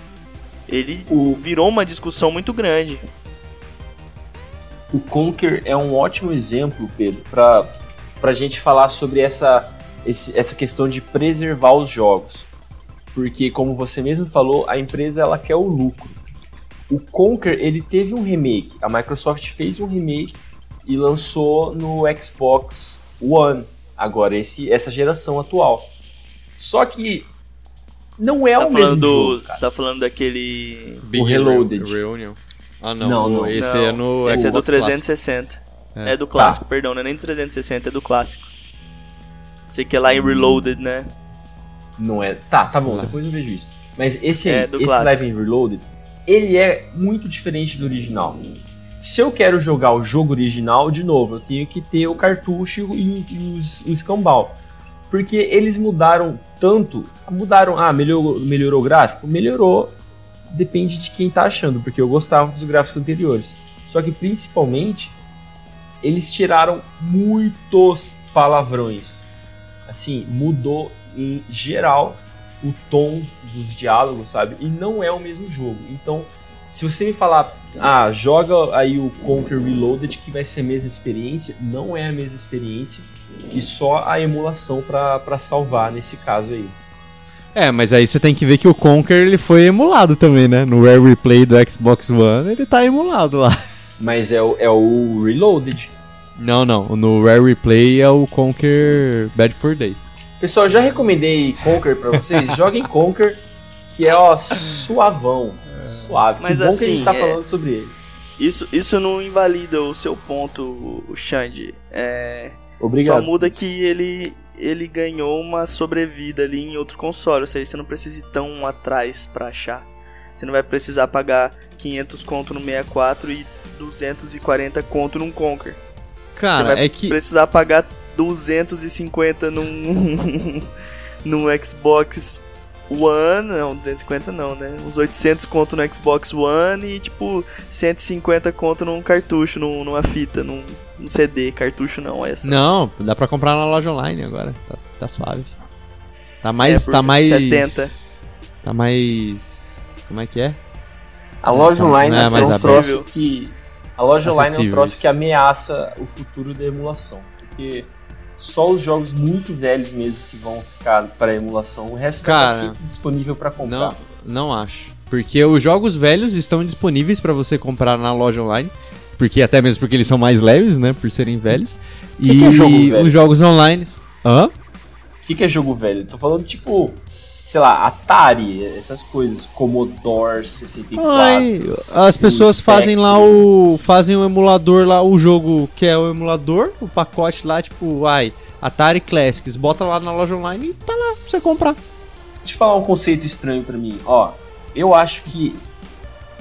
Ele O, virou uma discussão muito grande. o Conquer é um ótimo exemplo, Pedro, para a gente falar sobre essa, esse- essa questão de preservar os jogos. Porque, como você mesmo falou, a empresa ela quer o lucro. O Conquer ele teve um remake. A Microsoft fez um remake e lançou no Xbox One. Agora, esse, essa geração atual. Só que não é Você tá o falando mesmo do. jogo, cara. Você tá falando daquele. Big Reloaded. Re- Reunion. Ah, não. Não, o- não. Esse Não, é no Esse é do Xbox Clássico. 360. É. É, do clássico, perdão, não é nem do 360, é do clássico. Sei que é lá em Reloaded, né? Não é. Tá, tá bom, depois eu vejo isso. Mas esse É, esse clássico. Live and Reloaded, ele é muito diferente do original. Se eu quero jogar o jogo original, de novo, eu tenho que ter o cartucho e, o- e os, o escambau. Porque eles mudaram tanto. Mudaram. Ah, melhorou, melhorou o gráfico? Melhorou. Depende de quem tá achando, porque eu gostava dos gráficos anteriores. Só que principalmente, eles tiraram muitos palavrões. Assim, mudou em geral o tom dos diálogos, sabe? E não é o mesmo jogo. Então, se você me falar, ah, joga aí o Conquer Reloaded que vai ser a mesma experiência, não é a mesma experiência e só a emulação pra pra salvar nesse caso aí. É, mas aí você tem que ver que o Conker ele foi emulado também, né? No Rare Replay do Xbox One, ele tá emulado lá. [laughs] Mas é o, é o Reloaded. Não, não. No Rare Replay é o Conker Bad for Day. Pessoal, já recomendei Conquer pra vocês. [laughs] Joguem Conquer, que é ó, suavão. Suave. Mas que bom que a assim, gente tá é- falando sobre ele. Isso, isso não invalida o seu ponto, o Xande. É, Obrigado. Só muda que ele, ele ganhou uma sobrevida ali em outro console. Ou seja, você não precisa ir tão atrás pra achar. Você não vai precisar pagar 500 conto no 64 e 240 conto num Conquer. Você Cara, vai é que. precisar pagar 250 num, [laughs] num Xbox One, não, 250 não, né? Uns 800 conto no Xbox One e tipo 150 conto num cartucho, num, numa fita, num, num CD, cartucho não, essa. Não, dá pra comprar na loja online agora. Tá, tá suave. Tá mais. É, tá mais. 70. Tá mais. Como é que é? A loja online é é, mais um aberto. troço que. A loja online é um troço isso. que ameaça o futuro da emulação. Porque só os jogos muito velhos mesmo que vão ficar para emulação. O resto vai Cara, sempre disponível para comprar. Não, não acho. Porque os jogos velhos estão disponíveis pra você comprar na loja online. Porque até mesmo porque eles são mais leves, né? Por serem velhos. Que e que é jogo velho? os jogos online. Hã? O que, que é jogo velho? Tô falando tipo, sei lá, Atari, essas coisas, Commodore 64. Ai, as pessoas fazem lá o. Fazem o emulador lá, o jogo que é o emulador, o pacote lá, tipo, ai, Atari Classics, bota lá na loja online e tá lá pra você comprar. Deixa eu te falar um conceito estranho pra mim. Ó, eu acho que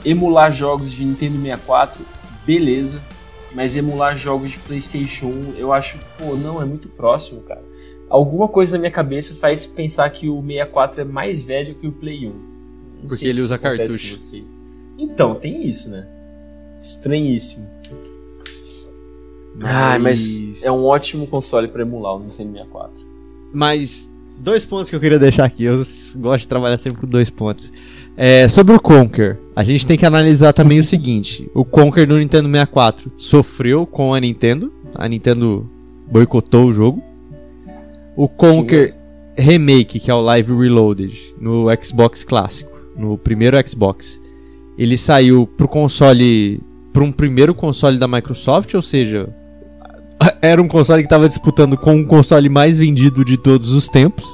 emular jogos de Nintendo 64, beleza. Mas emular jogos de PlayStation 1, eu acho, pô, não, é muito próximo, cara. Alguma coisa na minha cabeça faz pensar que o 64 é mais velho que o Play 1. Não Porque ele usa cartucho. Então, tem isso, né? Estranhíssimo. Ah, mas é um ótimo console pra emular o Nintendo 64. Mas dois pontos que eu queria deixar aqui. Eu gosto de trabalhar sempre com dois pontos. É, sobre o Conker, a gente tem que analisar também o seguinte: o Conker do Nintendo 64 sofreu com a Nintendo, a Nintendo boicotou o jogo. O Conker Remake, que é o Live Reloaded, no Xbox clássico, no primeiro Xbox, ele saiu pro console, para um primeiro console da Microsoft, ou seja, [laughs] era um console que estava disputando com o console mais vendido de todos os tempos.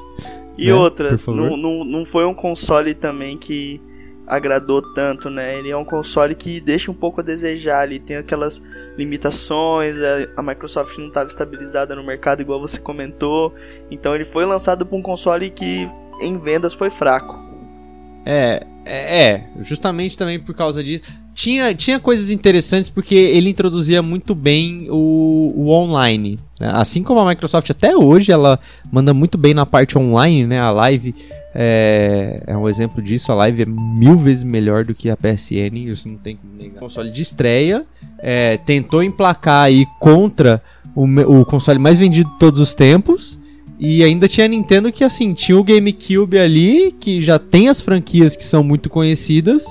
E né? outra, não, não, não foi um console também que agradou tanto, né? Ele é um console que deixa um pouco a desejar ali, tem aquelas limitações, a, a Microsoft não estava estabilizada no mercado igual você comentou, então ele foi lançado para um console que em vendas foi fraco. É, É, é, justamente também por causa disso. Tinha, tinha coisas interessantes porque ele introduzia muito bem o, o online. né? Assim como a Microsoft até hoje, ela manda muito bem na parte online, né? A live é, é um exemplo disso. A live é mil vezes melhor do que a PSN, isso não tem como negar. Console de estreia, é, tentou emplacar aí contra o, o console mais vendido de todos os tempos. E ainda tinha a Nintendo que, assim, tinha o GameCube ali, que já tem as franquias que são muito conhecidas.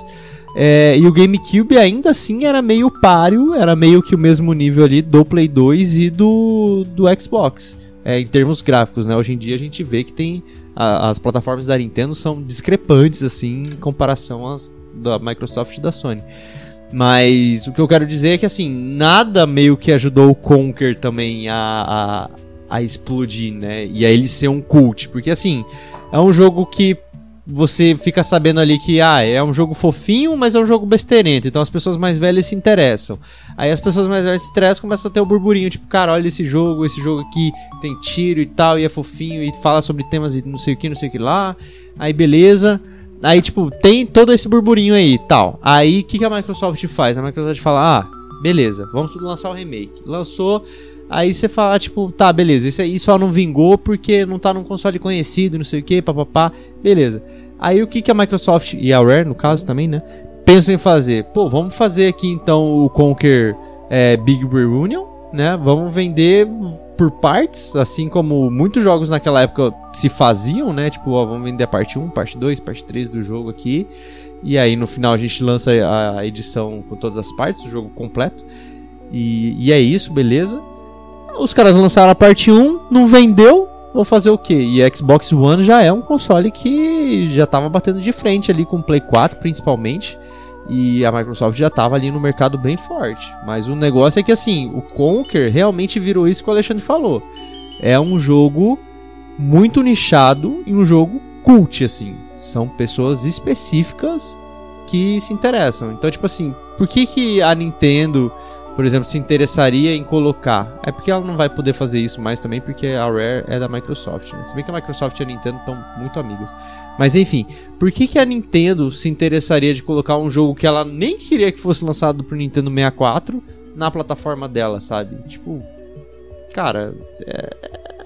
É, e o GameCube ainda assim era meio páreo, era meio que o mesmo nível ali do Play 2 e do, do Xbox. é, em termos gráficos, né? Hoje em dia a gente vê que tem. a- as plataformas da Nintendo são discrepantes, assim, em comparação às da Microsoft e da Sony. Mas o que eu quero dizer é que, assim, nada meio que ajudou o Conker também a, a, a explodir, né? E a ele ser um cult. Porque, assim, é um jogo que você fica sabendo ali que, ah, é um jogo fofinho, mas é um jogo besteirento. Então as pessoas mais velhas se interessam. Aí as pessoas mais velhas se interessam começam a ter o burburinho. Tipo, cara, olha esse jogo, esse jogo aqui tem tiro e tal, e é fofinho, e fala sobre temas e não sei o que, não sei o que lá. Aí beleza. Aí, tipo, tem todo esse burburinho aí tal. Aí, o que, que a Microsoft faz? A Microsoft fala, ah, beleza, vamos lançar o remake. Lançou, aí você fala, tipo, tá, beleza, isso aí só não vingou porque não tá num console conhecido, não sei o que, papapá, beleza. Aí, o que, que a Microsoft, e a Rare, no caso também, né, pensam em fazer? Pô, vamos fazer aqui, então, o Conquer é, Big Reunion, né, vamos vender por partes, assim como muitos jogos naquela época se faziam, né? Tipo, ó, vamos vender a parte 1, parte 2, parte 3 do jogo aqui. E aí no final a gente lança a edição com todas as partes, o jogo completo. E, e é isso, beleza. Os caras lançaram a parte 1, não vendeu, vou fazer o quê? E Xbox One já é um console que já tava batendo de frente ali com o Play 4 principalmente. E a Microsoft já tava ali no mercado bem forte. Mas o negócio é que assim, o Conker realmente virou isso que o Alexandre falou. É um jogo muito nichado e um jogo cult, assim. São pessoas específicas que se interessam. Então, tipo assim, por que, que a Nintendo, por exemplo, se interessaria em colocar? É porque ela não vai poder fazer isso mais também, porque a Rare é da Microsoft. Né? Se bem que a Microsoft e a Nintendo estão muito amigas. Mas enfim, por que, que a Nintendo se interessaria de colocar um jogo que ela nem queria que fosse lançado pro Nintendo 64 na plataforma dela, sabe? Tipo, cara, é-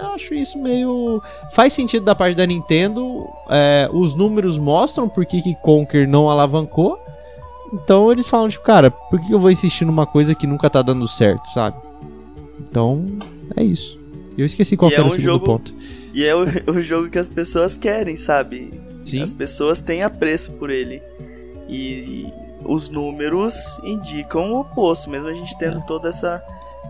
eu acho isso meio. Faz sentido da parte da Nintendo. é, os números mostram por que, que Conker não alavancou. Então eles falam, tipo, cara, por que eu vou insistir numa coisa que nunca tá dando certo, sabe? Então, é isso. Eu esqueci qual E é era o um segundo jogo- ponto. E é o, [laughs] o jogo que as pessoas querem, sabe? Sim. As pessoas têm apreço por ele. E os números indicam o oposto, mesmo a gente tendo É. todo essa,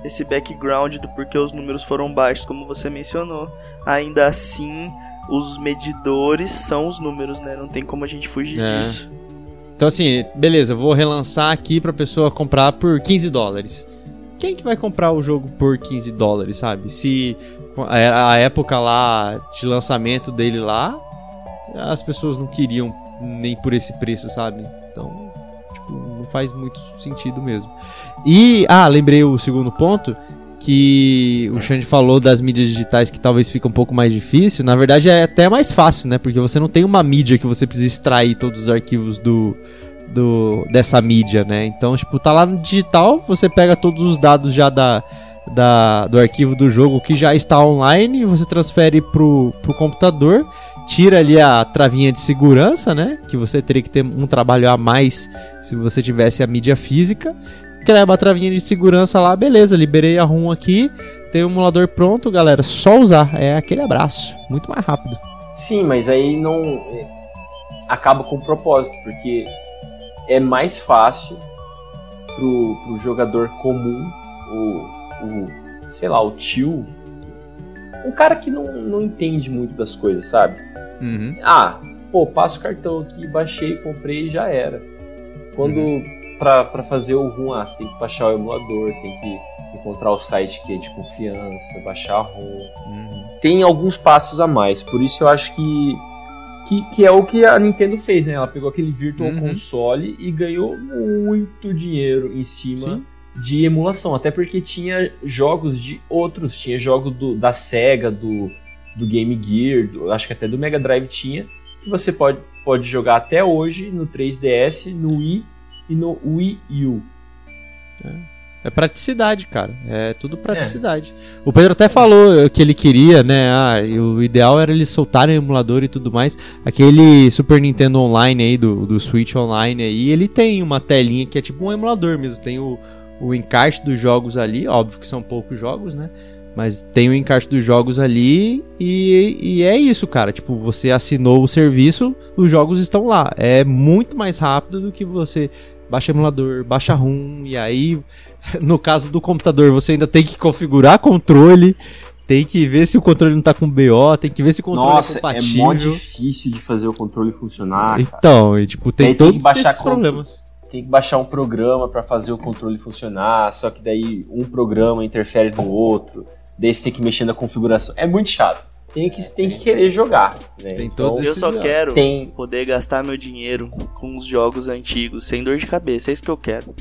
esse background do porquê os números foram baixos, como você mencionou. Ainda assim, os medidores são os números, né? Não tem como a gente fugir É. disso. Então assim, beleza, vou relançar aqui pra pessoa comprar por 15 dólares. Quem que vai comprar o jogo por 15 dólares, sabe? Se a a época lá de lançamento dele lá, as pessoas não queriam nem por esse preço, sabe? Então, tipo, não faz muito sentido mesmo. E, ah, lembrei o segundo ponto, que o Xande falou das mídias digitais que talvez fica um pouco mais difícil. Na verdade é até mais fácil, né? Porque você não tem uma mídia que você precisa extrair todos os arquivos do, do dessa mídia, né? Então, tipo, tá lá no digital, você pega todos os dados já da, da, do arquivo do jogo que já está online, você transfere pro, pro computador, tira ali a travinha de segurança, né? Que você teria que ter um trabalho a mais se você tivesse a mídia física. Creba a travinha de segurança lá, beleza, liberei a ROM aqui, tem o emulador pronto, galera, só usar, é aquele abraço, muito mais rápido. Sim, mas aí não. é, acaba com o propósito, porque é mais fácil pro, pro jogador comum, o, o. sei lá, o tio. Um cara que não, não entende muito das coisas, sabe? Uhum. Ah, pô, passo o cartão aqui, baixei, comprei e já era. Quando pra, pra fazer o ROM, ah, você tem que baixar o emulador, tem que encontrar o site que é de confiança, baixar a ROM Uhum. tem alguns passos a mais. Por isso eu acho que, que, que é o que a Nintendo fez, né? Ela pegou aquele Virtual Uhum. Console e ganhou muito dinheiro em cima Sim. de emulação. Até porque tinha jogos de outros. Tinha jogo do, da SEGA, do, do Game Gear, do- acho que até do Mega Drive tinha. Que você pode pode jogar até hoje no 3DS, no Wii e no Wii U. É praticidade, cara. É tudo praticidade. O Pedro até falou que ele queria, né? Ah, o ideal era eles soltarem o emulador e tudo mais. Aquele Super Nintendo Online aí, do, do Switch Online aí, ele tem uma telinha que é tipo um emulador mesmo. Tem o, o encarte dos jogos ali, óbvio que são poucos jogos, né? Mas tem o encarte dos jogos ali e, e é isso, cara. Tipo, você assinou o serviço, os jogos estão lá. É muito mais rápido do que você baixa emulador, baixa ROM, e aí, [laughs] no caso do computador, você ainda tem que configurar controle, tem que ver se o controle não tá com BO, tem que ver se o controle Nossa, é compatível. é mó difícil de fazer o controle funcionar, cara. então, e, tipo, tem tem que todos baixar esses problemas. Tem que baixar um programa pra fazer o controle funcionar, só que daí um programa interfere no outro, daí você tem que mexer na configuração. É muito chato. Tem que, tem que querer jogar, né? Tem Então, todos Eu só já. quero tem poder gastar meu dinheiro com os jogos antigos, sem dor de cabeça. É isso que eu quero.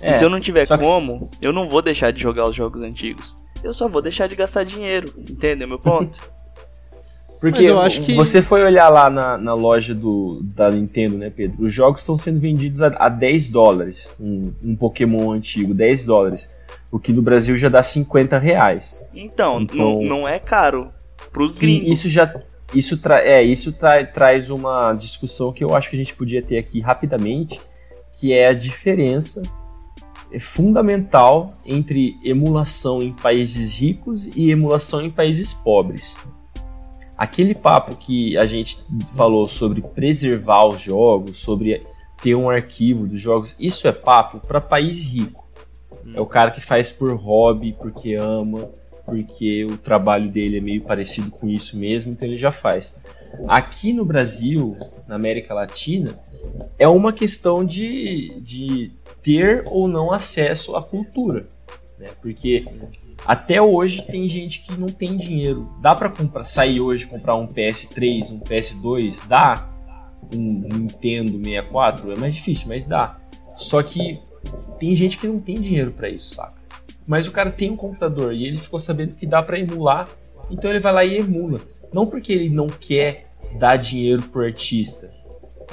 é, e se eu não tiver só que- como, eu não vou deixar de jogar os jogos antigos. Eu só vou deixar de gastar dinheiro. Entendeu meu ponto? [laughs] Porque Mas eu acho que- você foi olhar lá na, na loja do, da Nintendo, né, Pedro? Os jogos estão sendo vendidos a, a 10 dólares. Um, um Pokémon antigo, 10 dólares. O que no Brasil já dá 50 reais. Então, Então- Não, não é caro pros E gringos. isso já. Isso, tra é, isso tra traz uma discussão que eu acho que a gente podia ter aqui rapidamente, que é a diferença é fundamental entre emulação em países ricos e emulação em países pobres. Aquele papo que a gente falou sobre preservar os jogos, sobre ter um arquivo dos jogos, isso é papo para país rico. É o cara que faz por hobby, porque ama, porque o trabalho dele é meio parecido com isso mesmo, então ele já faz. Aqui no Brasil, na América Latina, é uma questão de, de ter ou não acesso à cultura. Né? Porque até hoje tem gente que não tem dinheiro. Dá comprar, sair hoje comprar um PS3, um PS2? Dá. Um Nintendo 64? É mais difícil, mas dá. Só que tem gente que não tem dinheiro pra isso, saca? Mas o cara tem um computador e ele ficou sabendo que dá pra emular, então ele vai lá e emula. Não porque ele não quer dar dinheiro pro artista,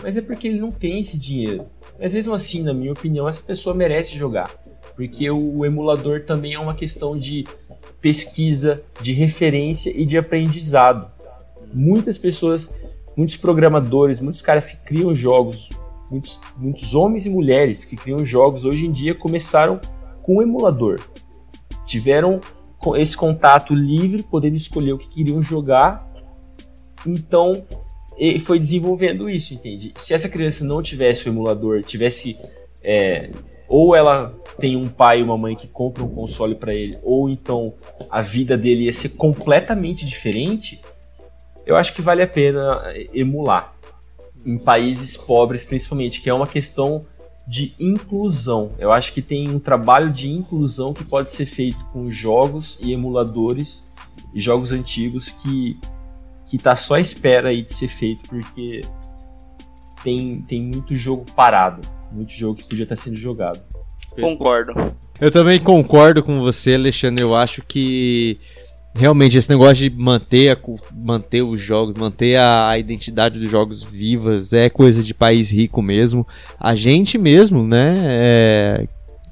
mas é porque ele não tem esse dinheiro. Mas mesmo assim, na minha opinião, essa pessoa merece jogar. Porque o emulador também é uma questão de pesquisa, de referência e de aprendizado. Muitas pessoas, muitos programadores, muitos caras que criam jogos, muitos, muitos homens e mulheres que criam jogos hoje em dia começaram com o emulador. Tiveram esse contato livre, podendo escolher o que queriam jogar. Então, foi desenvolvendo isso, entende? Se essa criança não tivesse o emulador, tivesse é, ou ela tem um pai e uma mãe que compram um console para ele, ou então a vida dele ia ser completamente diferente, eu acho que vale a pena emular em países pobres, principalmente, que é uma questão de inclusão. Eu acho que tem um trabalho de inclusão que pode ser feito com jogos e emuladores e jogos antigos que que tá só à espera aí de ser feito porque tem, tem muito jogo parado, muito jogo que podia estar sendo jogado. Concordo. Eu também concordo com você, Alexandre. Eu acho que realmente esse negócio de manter, a manter os jogos, manter a, a identidade dos jogos vivas é coisa de país rico mesmo. A gente mesmo, né? é,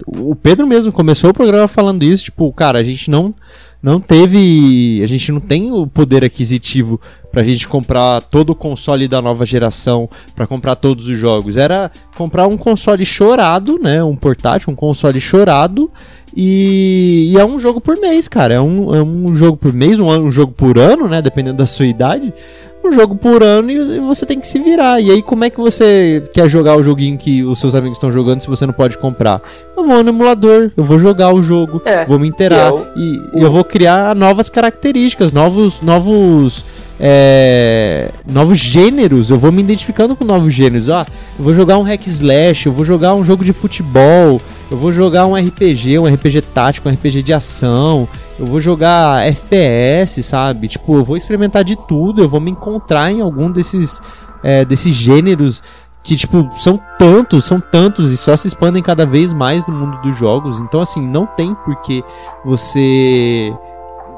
O Pedro mesmo começou o programa falando isso, tipo, cara, a gente não não teve, a gente não tem o poder aquisitivo pra gente comprar todo o console da nova geração, pra comprar todos os jogos. Era comprar um console chorado, né, um portátil, um console chorado e, e é um jogo por mês, cara. É um, é um jogo por mês, um, um jogo por ano, né, dependendo da sua idade. Um jogo por ano e você tem que se virar. E aí, como é que você quer jogar o joguinho que os seus amigos estão jogando se você não pode comprar? Eu vou no emulador, eu vou jogar o jogo, É, vou me inteirar e, e eu vou criar novas características, novos, novos, é, novos gêneros. Eu vou me identificando com novos gêneros. Ah, eu vou jogar um hack slash, eu vou jogar um jogo de futebol, eu vou jogar um RPG, um RPG tático, um RPG de ação. Eu vou jogar FPS, sabe? Tipo, eu vou experimentar de tudo, eu vou me encontrar em algum desses, é, desses gêneros que, tipo, são tantos, são tantos e só se expandem cada vez mais no mundo dos jogos. Então, assim, não tem porque você.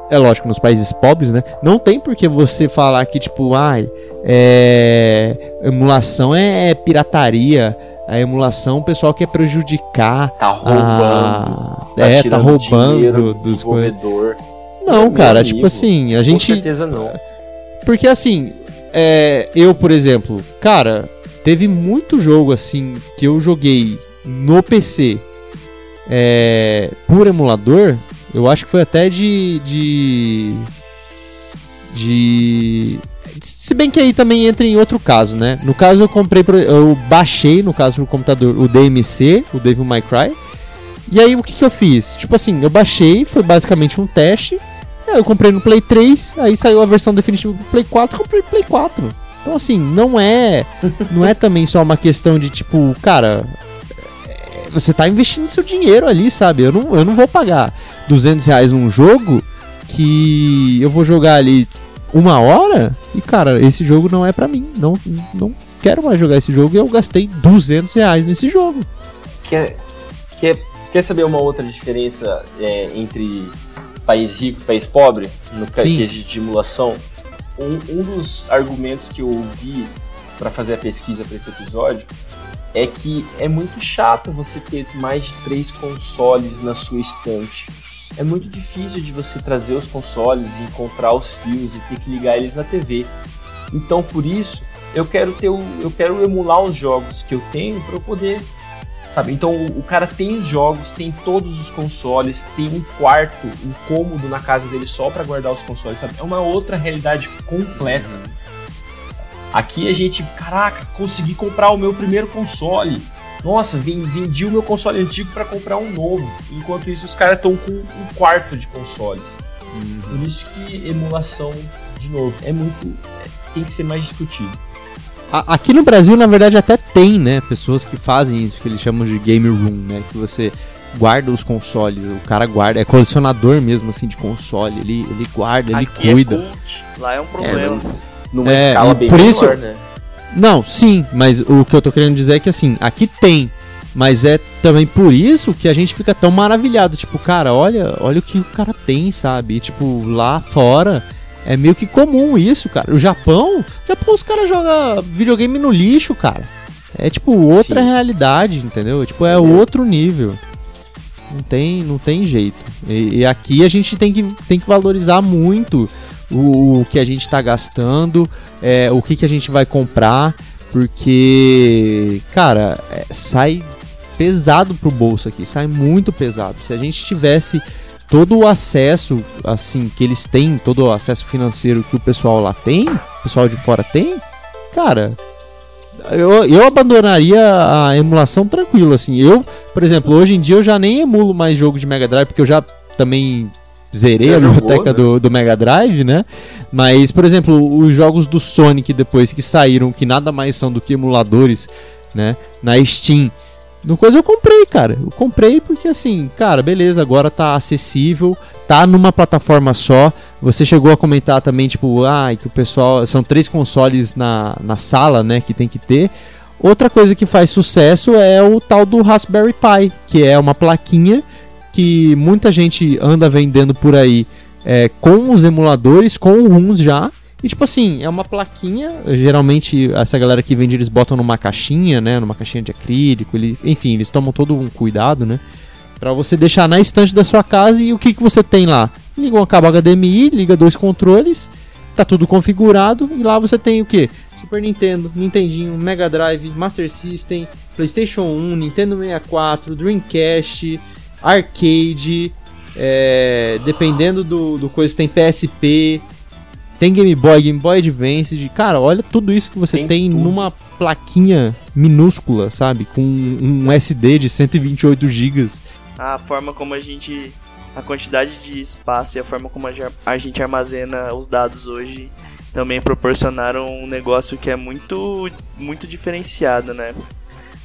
É lógico, nos países pobres, né? Não tem porque você falar que, tipo, ai, é, emulação é, é pirataria. A emulação, o pessoal quer prejudicar. Tá roubando. A... é, tá tirando roubando dinheiro dos desenvolvedor. Não, cara, amigo, tipo assim, a Com gente. certeza não. Porque assim, é, eu, por exemplo, cara, teve muito jogo assim que eu joguei no PC é, por emulador. Eu acho que foi até de. de. de. Se bem que aí também entra em outro caso, né? No caso eu comprei, eu baixei, no caso pro computador, o DMC, o Devil May Cry. E aí o que, que eu fiz? Tipo assim, eu baixei, foi basicamente um teste. Aí eu comprei no Play 3, aí saiu a versão definitiva do Play 4, comprei no Play 4. Então assim, não é não é também só uma questão de tipo, cara, é, você tá investindo seu dinheiro ali, sabe? Eu não, eu não vou pagar 200 reais num jogo que eu vou jogar ali uma hora e, cara, esse jogo não é pra mim. Não, não quero mais jogar esse jogo e eu gastei 200 reais nesse jogo. Quer, quer, quer saber uma outra diferença é, entre país rico e país pobre no quesito de emulação? Um, um dos argumentos que eu ouvi para fazer a pesquisa para esse episódio é que é muito chato você ter mais de três consoles na sua estante. É muito difícil de você trazer os consoles e encontrar os fios e ter que ligar eles na TV. Então, por isso, eu quero ter o, eu quero emular os jogos que eu tenho para eu poder Sabe? Então o, o cara tem os jogos, tem todos os consoles, tem um quarto, um cômodo na casa dele só pra guardar os consoles, sabe? É uma outra realidade completa. Aqui a gente, caraca, consegui comprar o meu primeiro console. Nossa, ven- vendi o meu console antigo pra comprar um novo. Enquanto isso, os caras estão com um quarto de consoles. Por isso que emulação, de novo, é muito. é- tem que ser mais discutido. Aqui no Brasil, na verdade, até tem, né? Pessoas que fazem isso, que eles chamam de game room, né? Que você guarda os consoles, o cara guarda, é colecionador mesmo, assim, de console. Ele, ele guarda, ele Aqui cuida. é cult, lá é um problema. Numa É, escala bem por menor, isso- né? Não, sim, mas o que eu tô querendo dizer é que assim, aqui tem, mas é também por isso que a gente fica tão maravilhado, tipo, cara, olha, olha o que o cara tem, sabe? E, tipo, lá fora é meio que comum isso, cara. O Japão, Japão os caras jogam videogame no lixo, cara. É tipo outra Sim. realidade, entendeu? Tipo, é outro nível. Não tem, não tem jeito. E, e aqui a gente tem que, tem que valorizar muito o, o que a gente tá gastando, é, o que, que a gente vai comprar, porque, cara, é, sai pesado pro bolso aqui, sai muito pesado. Se a gente tivesse todo o acesso, assim, que eles têm, todo o acesso financeiro que o pessoal lá tem, o pessoal de fora tem, cara, eu, eu abandonaria a emulação tranquilo, assim. Eu, por exemplo, hoje em dia eu já nem emulo mais jogo de Mega Drive, porque eu já também zerei Já a biblioteca né? do, do Mega Drive, né? Mas, por exemplo, os jogos do Sonic depois que saíram, que nada mais são do que emuladores, né? Na Steam. No coisa eu comprei, cara. Eu comprei porque assim, cara, beleza, agora tá acessível, tá numa plataforma só. Você chegou a comentar também, tipo, ah, que o pessoal. São três consoles na, na sala, né? Que tem que ter. Outra coisa que faz sucesso é o tal do Raspberry Pi, que é uma plaquinha que muita gente anda vendendo por aí é, com os emuladores, com o já. E tipo assim, é uma plaquinha, geralmente essa galera que vende eles botam numa caixinha, né, numa caixinha de acrílico, ele, enfim, eles tomam todo um cuidado, né, Pra você deixar na estante da sua casa e o que que você tem lá? Liga um cabo HDMI, liga dois controles, tá tudo configurado e lá você tem o que? Super Nintendo, Nintendinho, Mega Drive, Master System, PlayStation 1, Nintendo 64, Dreamcast, Arcade, é, dependendo do, do coisa tem PSP, tem Game Boy, Game Boy Advance, cara, olha tudo isso que você tem, Tem numa plaquinha minúscula, sabe? Com um SD de 128 GB. A forma como a gente. A quantidade de espaço e a forma como a a gente armazena os dados hoje também proporcionaram um negócio que é muito, muito diferenciado, né?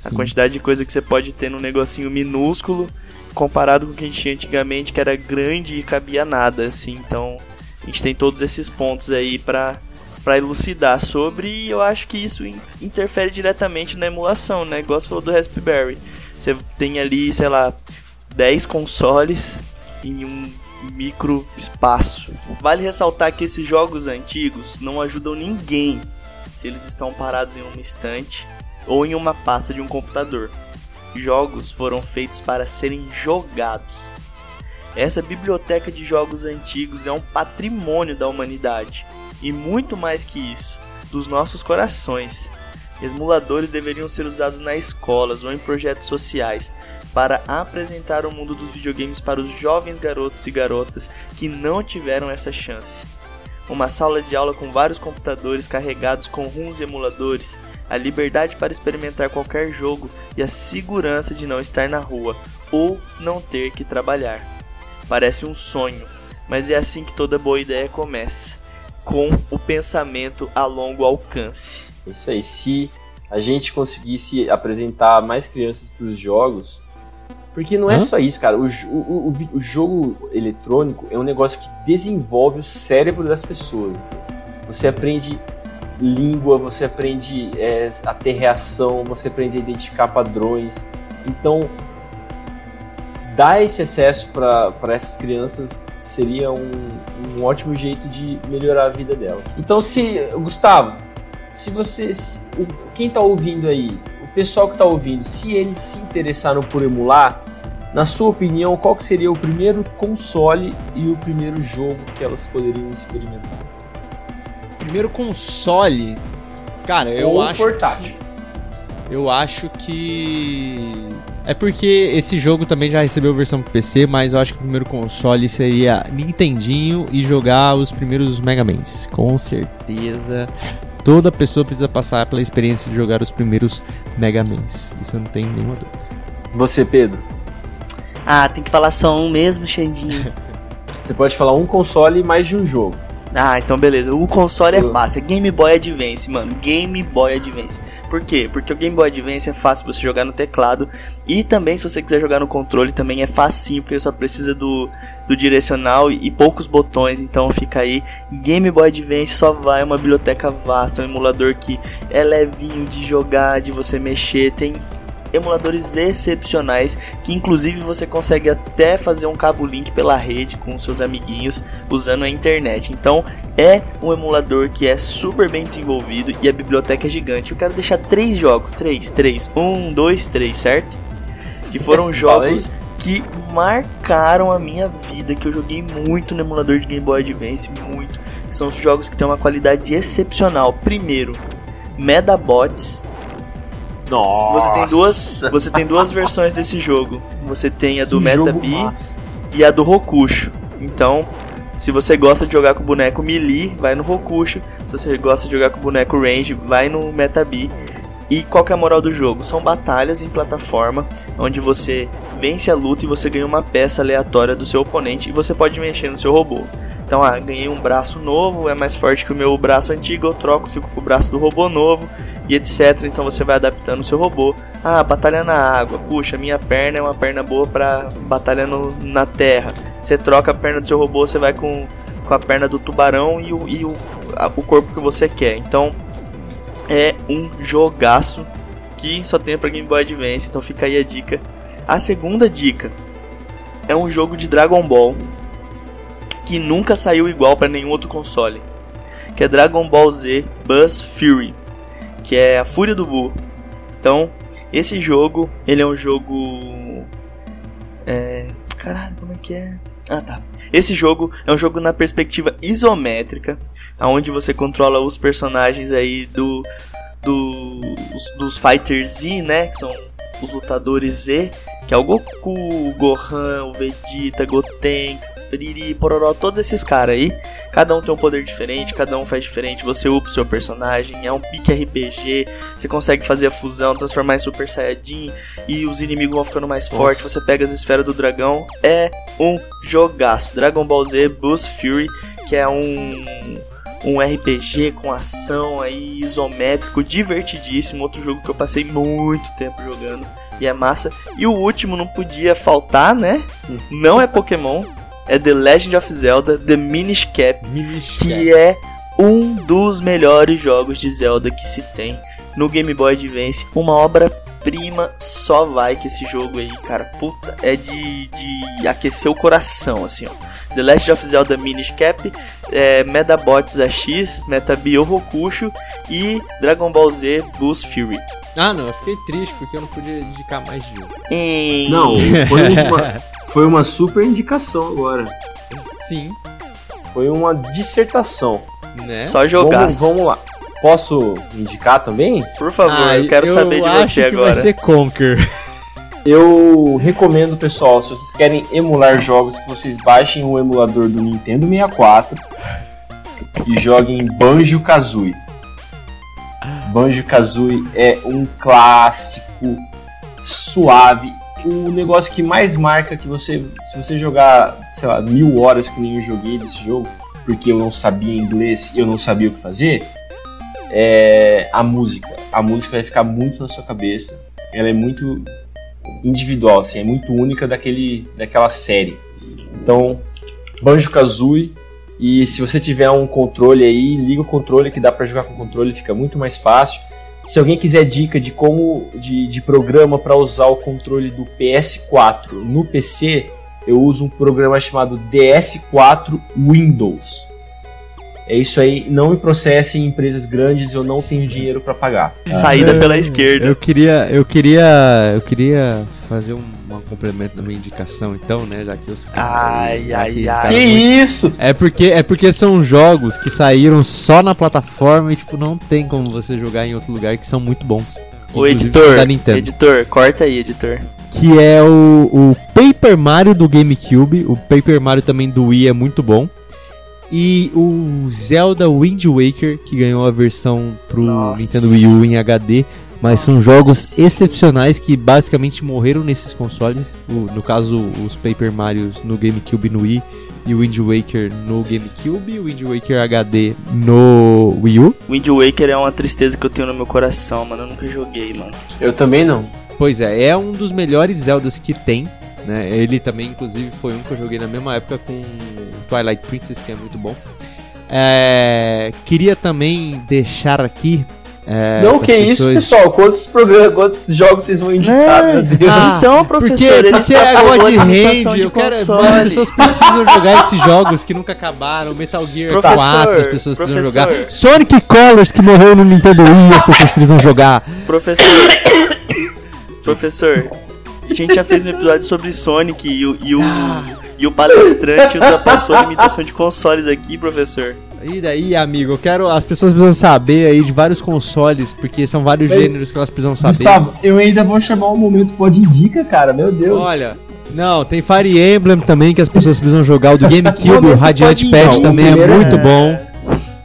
A Sim. quantidade de coisa que você pode ter num negocinho minúsculo comparado com o que a gente tinha antigamente, que era grande e cabia nada, assim. Então, a gente tem todos esses pontos aí pra, pra elucidar sobre e eu acho que isso in- interfere diretamente na emulação, né? Igual você falou do Raspberry. Você tem ali, sei lá, 10 consoles em um micro espaço. Vale ressaltar que esses jogos antigos não ajudam ninguém se eles estão parados em uma estante ou em uma pasta de um computador. Jogos foram feitos para serem jogados. Essa biblioteca de jogos antigos é um patrimônio da humanidade e muito mais que isso, dos nossos corações. Emuladores deveriam ser usados nas escolas ou em projetos sociais para apresentar o mundo dos videogames para os jovens garotos e garotas que não tiveram essa chance. Uma sala de aula com vários computadores carregados com e emuladores, a liberdade para experimentar qualquer jogo e a segurança de não estar na rua ou não ter que trabalhar. Parece um sonho, mas é assim que toda boa ideia começa com o pensamento a longo alcance. Isso aí, se a gente conseguisse apresentar mais crianças para os jogos, porque não é só isso, cara. O, o, o, o, jogo eletrônico é um negócio que desenvolve o cérebro das pessoas. Você aprende língua, você aprende é, a ter reação, você aprende a identificar padrões. Então, dar esse acesso para essas crianças seria um, um, ótimo jeito de melhorar a vida delas. Então, se Gustavo, se você, se, quem está ouvindo aí, o pessoal que está ouvindo, se eles se interessaram por emular, na sua opinião, qual seria o primeiro console e o primeiro jogo que elas poderiam experimentar? Primeiro console, cara, eu Ou acho portátil. Que, eu acho que é porque esse jogo também já recebeu versão pro PC, mas eu acho que o primeiro console seria Nintendinho e jogar os primeiros Mega Mans. Com certeza, toda pessoa precisa passar pela experiência de jogar os primeiros Mega Mans. Isso eu não tenho nenhuma dúvida. Você, Pedro? Ah, tem que falar só um mesmo, Xandinho. [laughs] Você pode falar um console e mais de um jogo. Ah, então beleza. O console é fácil. É Game Boy Advance, mano. Game Boy Advance. Por quê? Porque o Game Boy Advance é fácil você jogar no teclado. E também, se você quiser jogar no controle, também é facinho, porque só precisa do, do direcional e, e poucos botões. Então fica aí. Game Boy Advance só vai uma biblioteca vasta, um emulador que é levinho de jogar, de você mexer. Tem emuladores excepcionais que inclusive você consegue até fazer um cabo link pela rede com seus amiguinhos usando a internet. Então é um emulador que é super bem desenvolvido e a biblioteca é gigante. Eu quero deixar três jogos, três, três, um, dois, três, certo? Que foram [laughs] jogos que marcaram a minha vida, que eu joguei muito no emulador de Game Boy Advance, muito. São os jogos que têm uma qualidade excepcional. Primeiro, Medabots, nossa. Você tem duas, você tem duas versões desse jogo. Você tem a do Metabee e a do Rokusho. Então, se você gosta de jogar com o boneco Melee, vai no Rokusho. Se você gosta de jogar com o boneco Range, vai no Metabee. E qual que é a moral do jogo? São batalhas em plataforma, onde você vence a luta e você ganha uma peça aleatória do seu oponente e você pode mexer no seu robô. Então, ah, ganhei um braço novo, é mais forte que o meu braço antigo, eu troco, fico com o braço do robô novo e etc. Então você vai adaptando o seu robô. Ah, batalha na água. Puxa, minha perna é uma perna boa para batalha no, na terra. Você troca a perna do seu robô, você vai com, com a perna do tubarão e, o, e o, a, o corpo que você quer. Então é um jogaço que só tem para Game Boy Advance. Então fica aí a dica. A segunda dica é um jogo de Dragon Ball que nunca saiu igual para nenhum outro console, que é Dragon Ball Z Buzz Fury, que é a Fúria do Buu. Então, esse jogo, ele é um jogo é, caralho, como é que é? Ah, tá. Esse jogo é um jogo na perspectiva isométrica, onde você controla os personagens aí do, do dos Fighters Z, né, que são os lutadores Z que é o Goku, o Gohan, o Vegeta, Gotenks, Piriri, Pororó, todos esses caras aí. Cada um tem um poder diferente, cada um faz diferente. Você upa o seu personagem, é um pique RPG. Você consegue fazer a fusão, transformar em Super Saiyajin e os inimigos vão ficando mais fortes. Você pega as esferas do dragão. É um jogaço. Dragon Ball Z Boost Fury, que é um um RPG com ação aí isométrico, divertidíssimo. Outro jogo que eu passei muito tempo jogando e é massa. E o último não podia faltar, né? Não é Pokémon, é The Legend of Zelda The Minish Cap, Minish que Cap. é um dos melhores jogos de Zelda que se tem no Game Boy Advance. Uma obra-prima só vai que esse jogo aí, cara, puta, é de, de aquecer o coração, assim, ó. The Last of Zelda Minish Cap, é, Medabots AX, Metabio Rokusho e Dragon Ball Z Boost Fury. Ah, não, eu fiquei triste porque eu não podia indicar mais de um. Não, foi [laughs] uma, foi uma super indicação agora. Sim, Foi uma dissertação. né? Só jogar. Vamos, vamos lá. Posso indicar também? Por favor, Ah, eu quero saber de acho você que agora. vai ser Conquer. Eu recomendo, pessoal, se vocês querem emular jogos, que vocês baixem o emulador do Nintendo 64 e joguem Banjo Kazooie. Banjo Kazooie é um clássico suave. O negócio que mais marca que você, se você jogar, sei lá, mil horas que nem eu joguei desse jogo, porque eu não sabia inglês e eu não sabia o que fazer, é a música. A música vai ficar muito na sua cabeça. Ela é muito individual, assim, é muito única daquele, daquela série. Então, Banjo Kazooie. E se você tiver um controle aí, liga o controle que dá pra jogar com controle, fica muito mais fácil. Se alguém quiser dica de como de, de programa para usar o controle do PS4 no PC, eu uso um programa chamado DS4 Windows. É isso aí, não me processem em empresas grandes, eu não tenho dinheiro para pagar. Saída pela esquerda. Eu queria, eu queria, eu queria fazer um, um complemento da minha indicação, então, né, já que os Ai, já ai, que ai. Que muito- isso? É porque, é porque são jogos que saíram só na plataforma e, tipo, não tem como você jogar em outro lugar que são muito bons. O editor, da Nintendo. editor, corta aí, editor. Que é o, o Paper Mario do GameCube. O Paper Mario também do Wii é muito bom. E o Zelda Wind Waker, que ganhou a versão pro Nossa. Nintendo Wii U em HD. Mas são jogos excepcionais que basicamente morreram nesses consoles. O- no caso, os Paper Marios no GameCube e no Wii. E o Wind Waker no GameCube. E o Wind Waker HD no Wii U. Wind Waker é uma tristeza que eu tenho no meu coração, mano. Eu nunca joguei, mano. Eu também não. Pois é, é um dos melhores Zeldas que tem. Né? Ele também, inclusive, foi um que eu joguei na mesma época com Twilight Princess, que é muito bom. É, queria também deixar aqui. É, não, que isso, pessoas- pessoal? Quantos programas, quantos jogos vocês vão indicar, meu Deus? Ah, então, Porque, professor, porque está é God Hand, eu quero, console. as pessoas precisam jogar esses jogos que nunca acabaram, Metal Gear Professor, 4, as pessoas precisam jogar, Sonic Colors que morreu no Nintendo Wii, as pessoas precisam jogar. Professor. [coughs] Professor. A gente já fez um episódio sobre Sonic e o, e o, e o palestrante ultrapassou a limitação de consoles aqui, professor. E daí, amigo, eu quero. As pessoas precisam saber aí de vários consoles, porque são vários Mas, gêneros que elas precisam saber. Gustavo, eu ainda vou chamar o momento pode indica, cara, meu Deus. Olha. Não, tem Fire Emblem também que as pessoas precisam jogar. O do [laughs] GameCube, o Radiant Patch também é primeiro muito é- bom.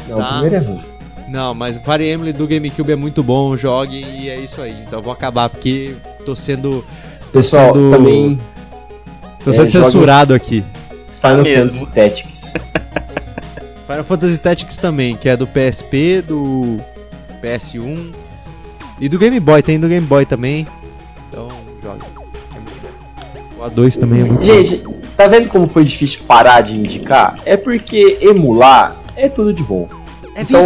não, tá. o primeiro é ruim. Não, mas o Fire Emblem do GameCube é muito bom, joguem e é isso aí. Então eu vou acabar porque tô sendo. Tô Pessoal, sendo. também Tô sendo é, censurado aqui. Final mesmo. Fantasy Tactics. [laughs] Final Fantasy Tactics também, que é do PSP, do PS1 e do Game Boy. Tem do Game Boy também. Então, joga. É bom. O A2 também é muito bom. Gente, tá vendo como foi difícil parar de indicar? É porque emular é tudo de bom. É Então,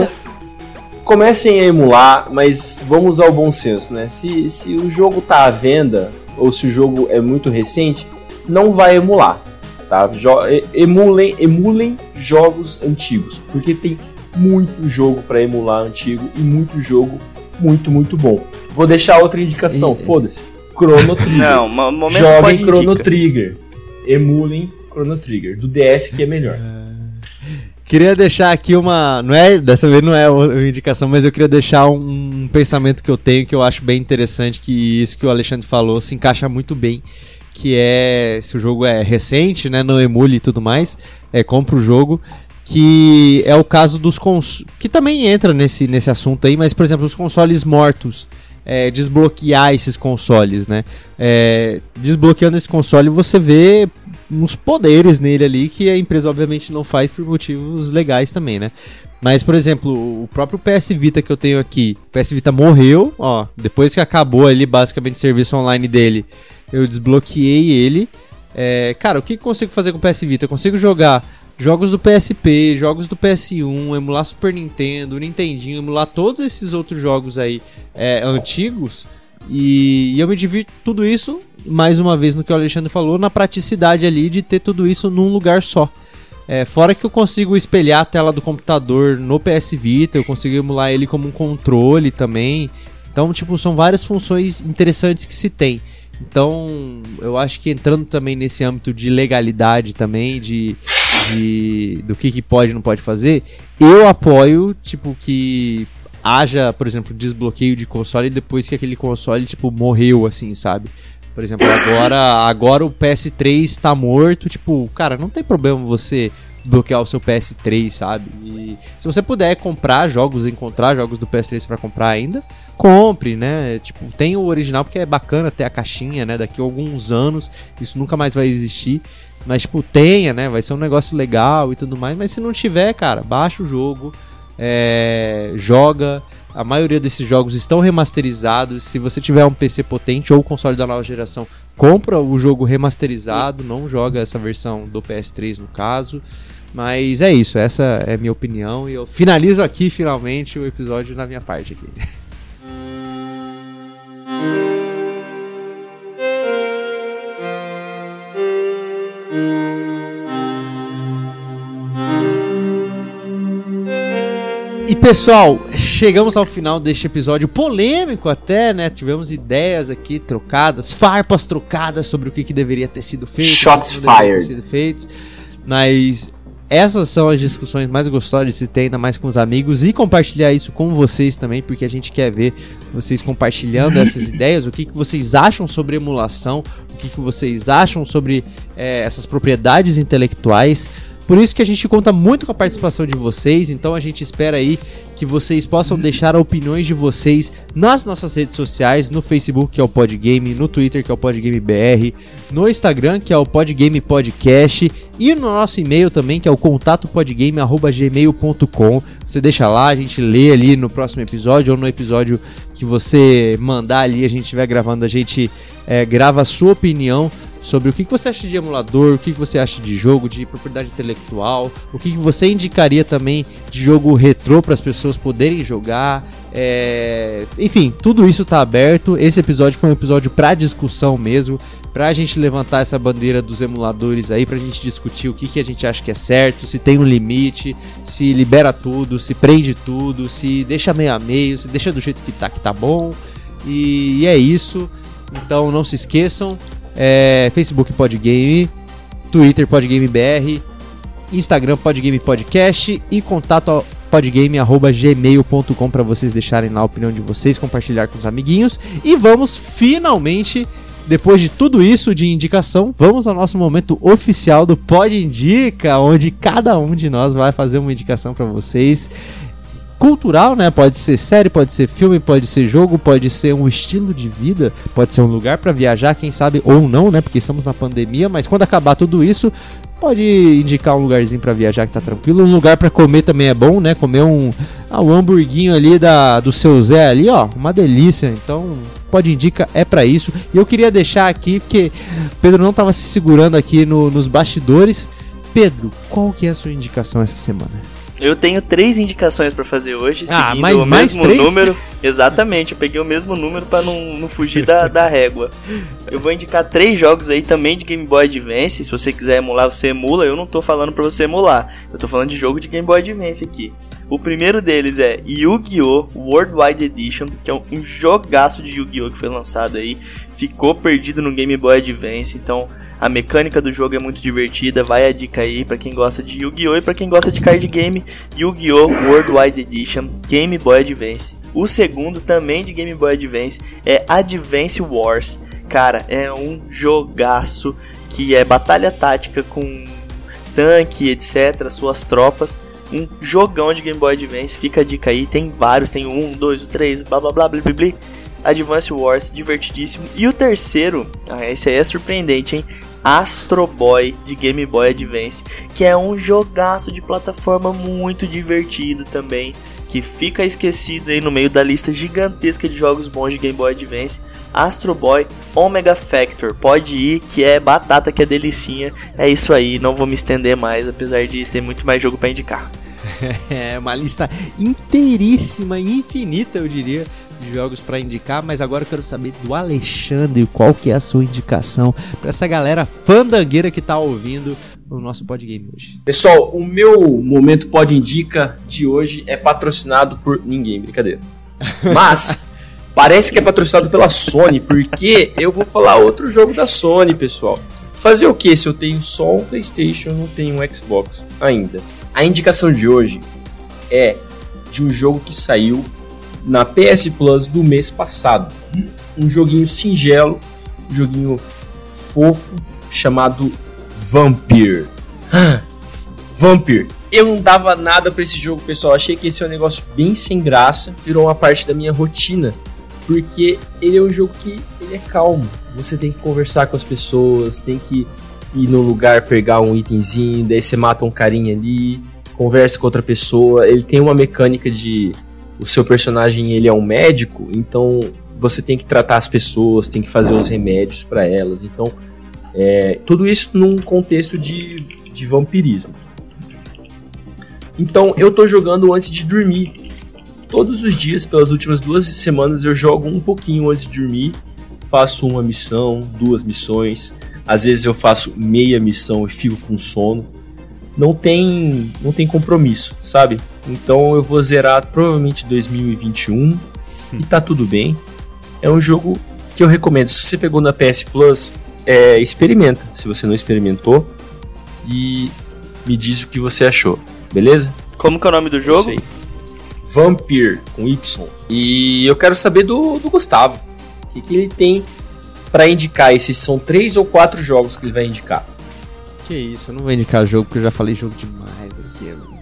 comecem a emular, mas vamos ao bom senso, né? Se, se o jogo tá à venda, ou se o jogo é muito recente, não vai emular, tá? Jo emulem, emulem jogos antigos, porque tem muito jogo para emular antigo e muito jogo muito, muito bom. Vou deixar outra indicação, foda-se. Chrono [laughs] Trigger. Não, mo- momento Joguem Chrono indica. Trigger. Emulem Chrono Trigger. Do DS que é melhor. Queria deixar aqui uma. Não é, dessa vez não é uma indicação, mas eu queria deixar um, um pensamento que eu tenho que eu acho bem interessante, que isso que o Alexandre falou se encaixa muito bem. Que é. Se o jogo é recente, né? Não emule e tudo mais. É, compra o jogo. Que é o caso dos consoles. Que também entra nesse, nesse assunto aí, mas, por exemplo, os consoles mortos. É, desbloquear esses consoles, né? É, desbloqueando esse console, você vê uns poderes nele ali que a empresa obviamente não faz por motivos legais também, né? Mas, por exemplo, o próprio PS Vita que eu tenho aqui, o PS Vita morreu, ó, depois que acabou ali basicamente o serviço online dele, eu desbloqueei ele. É, cara, o que eu consigo fazer com o PS Vita? Eu consigo jogar jogos do PSP, jogos do PS1, emular Super Nintendo, Nintendinho, emular todos esses outros jogos aí é, antigos e, e eu me divirto tudo isso, mais uma vez no que o Alexandre falou, na praticidade ali de ter tudo isso num lugar só. É, fora que eu consigo espelhar a tela do computador no PS Vita, eu consigo emular ele como um controle também. Então, tipo, são várias funções interessantes que se tem. Então, eu acho que entrando também nesse âmbito de legalidade também, de, de do que, que pode e não pode fazer, eu apoio, tipo, que haja, por exemplo, desbloqueio de console depois que aquele console, tipo, morreu, assim, sabe? Por exemplo, agora, agora o PS3 está morto, tipo, cara, não tem problema você bloquear o seu PS3, sabe? E se você puder comprar jogos, encontrar jogos do PS3 para comprar ainda, compre, né? Tipo, tem o original porque é bacana ter a caixinha, né? Daqui a alguns anos isso nunca mais vai existir. Mas, tipo, tenha, né? Vai ser um negócio legal e tudo mais. Mas se não tiver, cara, baixa o jogo, é, joga. A maioria desses jogos estão remasterizados. Se você tiver um PC potente ou console da nova geração, compra o jogo remasterizado, não joga essa versão do PS3 no caso. Mas é isso, essa é a minha opinião e eu finalizo aqui finalmente o episódio na minha parte aqui. [laughs] pessoal, chegamos ao final deste episódio polêmico até, né? Tivemos ideias aqui trocadas, farpas trocadas sobre o que, que deveria ter sido feito. Shots fired. Sido feitos, mas essas são as discussões mais gostosas de se ter, ainda mais com os amigos, e compartilhar isso com vocês também, porque a gente quer ver vocês compartilhando essas [laughs] ideias, o que, que vocês acham sobre emulação, o que, que vocês acham sobre é, essas propriedades intelectuais. Por isso que a gente conta muito com a participação de vocês, então a gente espera aí que vocês possam deixar opiniões de vocês nas nossas redes sociais, no Facebook, que é o Podgame, no Twitter, que é o Podgame BR, no Instagram, que é o Podgame Podcast, e no nosso e-mail também, que é o contatopodgame.gmail.com. Você deixa lá, a gente lê ali no próximo episódio, ou no episódio que você mandar ali, a gente estiver gravando, a gente é, grava a sua opinião sobre o que, você acha de emulador, o que, você acha de jogo, de propriedade intelectual, o que, você indicaria também de jogo retrô para as pessoas poderem jogar. É... Enfim, tudo isso está aberto. Esse episódio foi um episódio para discussão mesmo, para a gente levantar essa bandeira dos emuladores aí, para a gente discutir o que, que a gente acha que é certo, se tem um limite, se libera tudo, se prende tudo, se deixa meio a meio, se deixa do jeito que tá, que tá bom. E, e é isso. Então não se esqueçam, é, Facebook Podgame, Twitter Podgame BR, Instagram Podgame Podcast e contato podgame@gmail.com para vocês deixarem lá a opinião de vocês, compartilhar com os amiguinhos. E vamos finalmente depois de tudo isso de indicação, vamos ao nosso momento oficial do Pod Indica, onde cada um de nós vai fazer uma indicação para vocês cultural, né? Pode ser série, pode ser filme, pode ser jogo, pode ser um estilo de vida, pode ser um lugar para viajar, quem sabe ou não, né? Porque estamos na pandemia, mas quando acabar tudo isso, pode indicar um lugarzinho para viajar que tá tranquilo. Um lugar para comer também é bom, né? Comer um, ah, um hamburguinho ali da, do seu Zé ali, ó, uma delícia. Então, pode indicar é para isso. E eu queria deixar aqui porque Pedro não tava se segurando aqui no, nos bastidores. Pedro, qual que é a sua indicação essa semana? Eu tenho três indicações para fazer hoje, ah, seguindo o mesmo número. Exatamente, eu peguei o mesmo número para não, não fugir da, da régua. Eu vou indicar três jogos aí também de Game Boy Advance. Se você quiser emular, você emula. Eu não tô falando para você emular. Eu tô falando de jogo de Game Boy Advance aqui. O primeiro deles é Yu-Gi-Oh! Worldwide Edition, que é um jogaço de Yu-Gi-Oh! que foi lançado aí. Ficou perdido no Game Boy Advance, então a mecânica do jogo é muito divertida, vai a dica aí para quem gosta de Yu-Gi-Oh! e para quem gosta de card game, Yu-Gi-Oh! Worldwide Edition Game Boy Advance. O segundo, também de Game Boy Advance, é Advance Wars. Cara, é um jogaço que é batalha tática com tanque, etc, suas tropas. Um jogão de Game Boy Advance, fica a dica aí, tem vários, tem o 1, 2, o 3, blá blá blá blá blá blá. Advance Wars, divertidíssimo. E o terceiro, ah, esse aí é surpreendente, hein? Astro Boy de Game Boy Advance, que é um jogaço de plataforma muito divertido também, que fica esquecido aí no meio da lista gigantesca de jogos bons de Game Boy Advance. Astro Boy Omega Factor, pode ir que é batata, que é delicinha. É isso aí, não vou me estender mais, apesar de ter muito mais jogo para indicar. [laughs] É uma lista inteiríssima, infinita, eu diria, de jogos para indicar, mas agora eu quero saber do Alexandre qual que é a sua indicação para essa galera fandangueira que tá ouvindo o nosso podgame hoje. Pessoal, o meu momento pode indica de hoje é patrocinado por ninguém, brincadeira. [laughs] Mas parece que é patrocinado pela Sony, porque eu vou falar outro jogo da Sony, pessoal. Fazer o que se eu tenho só um PlayStation, não tenho um Xbox ainda? A indicação de hoje é de um jogo que saiu na PS Plus do mês passado. Um joguinho singelo, um joguinho fofo chamado Vampire. Vampire. Eu não dava nada para esse jogo, pessoal. Achei que esse é um negócio bem sem graça. Virou uma parte da minha rotina. Porque ele é um jogo que ele é calmo. Você tem que conversar com as pessoas, tem que ir no lugar pegar um itemzinho, daí você mata um carinha ali, conversa com outra pessoa. Ele tem uma mecânica de o seu personagem ele é um médico, então você tem que tratar as pessoas, tem que fazer os remédios para elas. Então, é, tudo isso num contexto de, de vampirismo. Então, eu tô jogando antes de dormir. Todos os dias, pelas últimas duas semanas, eu jogo um pouquinho antes de dormir. Faço uma missão, duas missões. Às vezes eu faço meia missão e fico com sono. Não tem, não tem compromisso, sabe? Então eu vou zerar provavelmente 2021 e tá tudo bem. É um jogo que eu recomendo. Se você pegou na PS Plus, é, experimenta. Se você não experimentou e me diz o que você achou, beleza? Como que é o nome do jogo? Isso aí. Vampire com Y. E eu quero saber do, do Gustavo. O que, que ele tem para indicar? Esses são três ou quatro jogos que ele vai indicar. Que isso, eu não vou indicar jogo porque eu já falei jogo demais aqui. mano.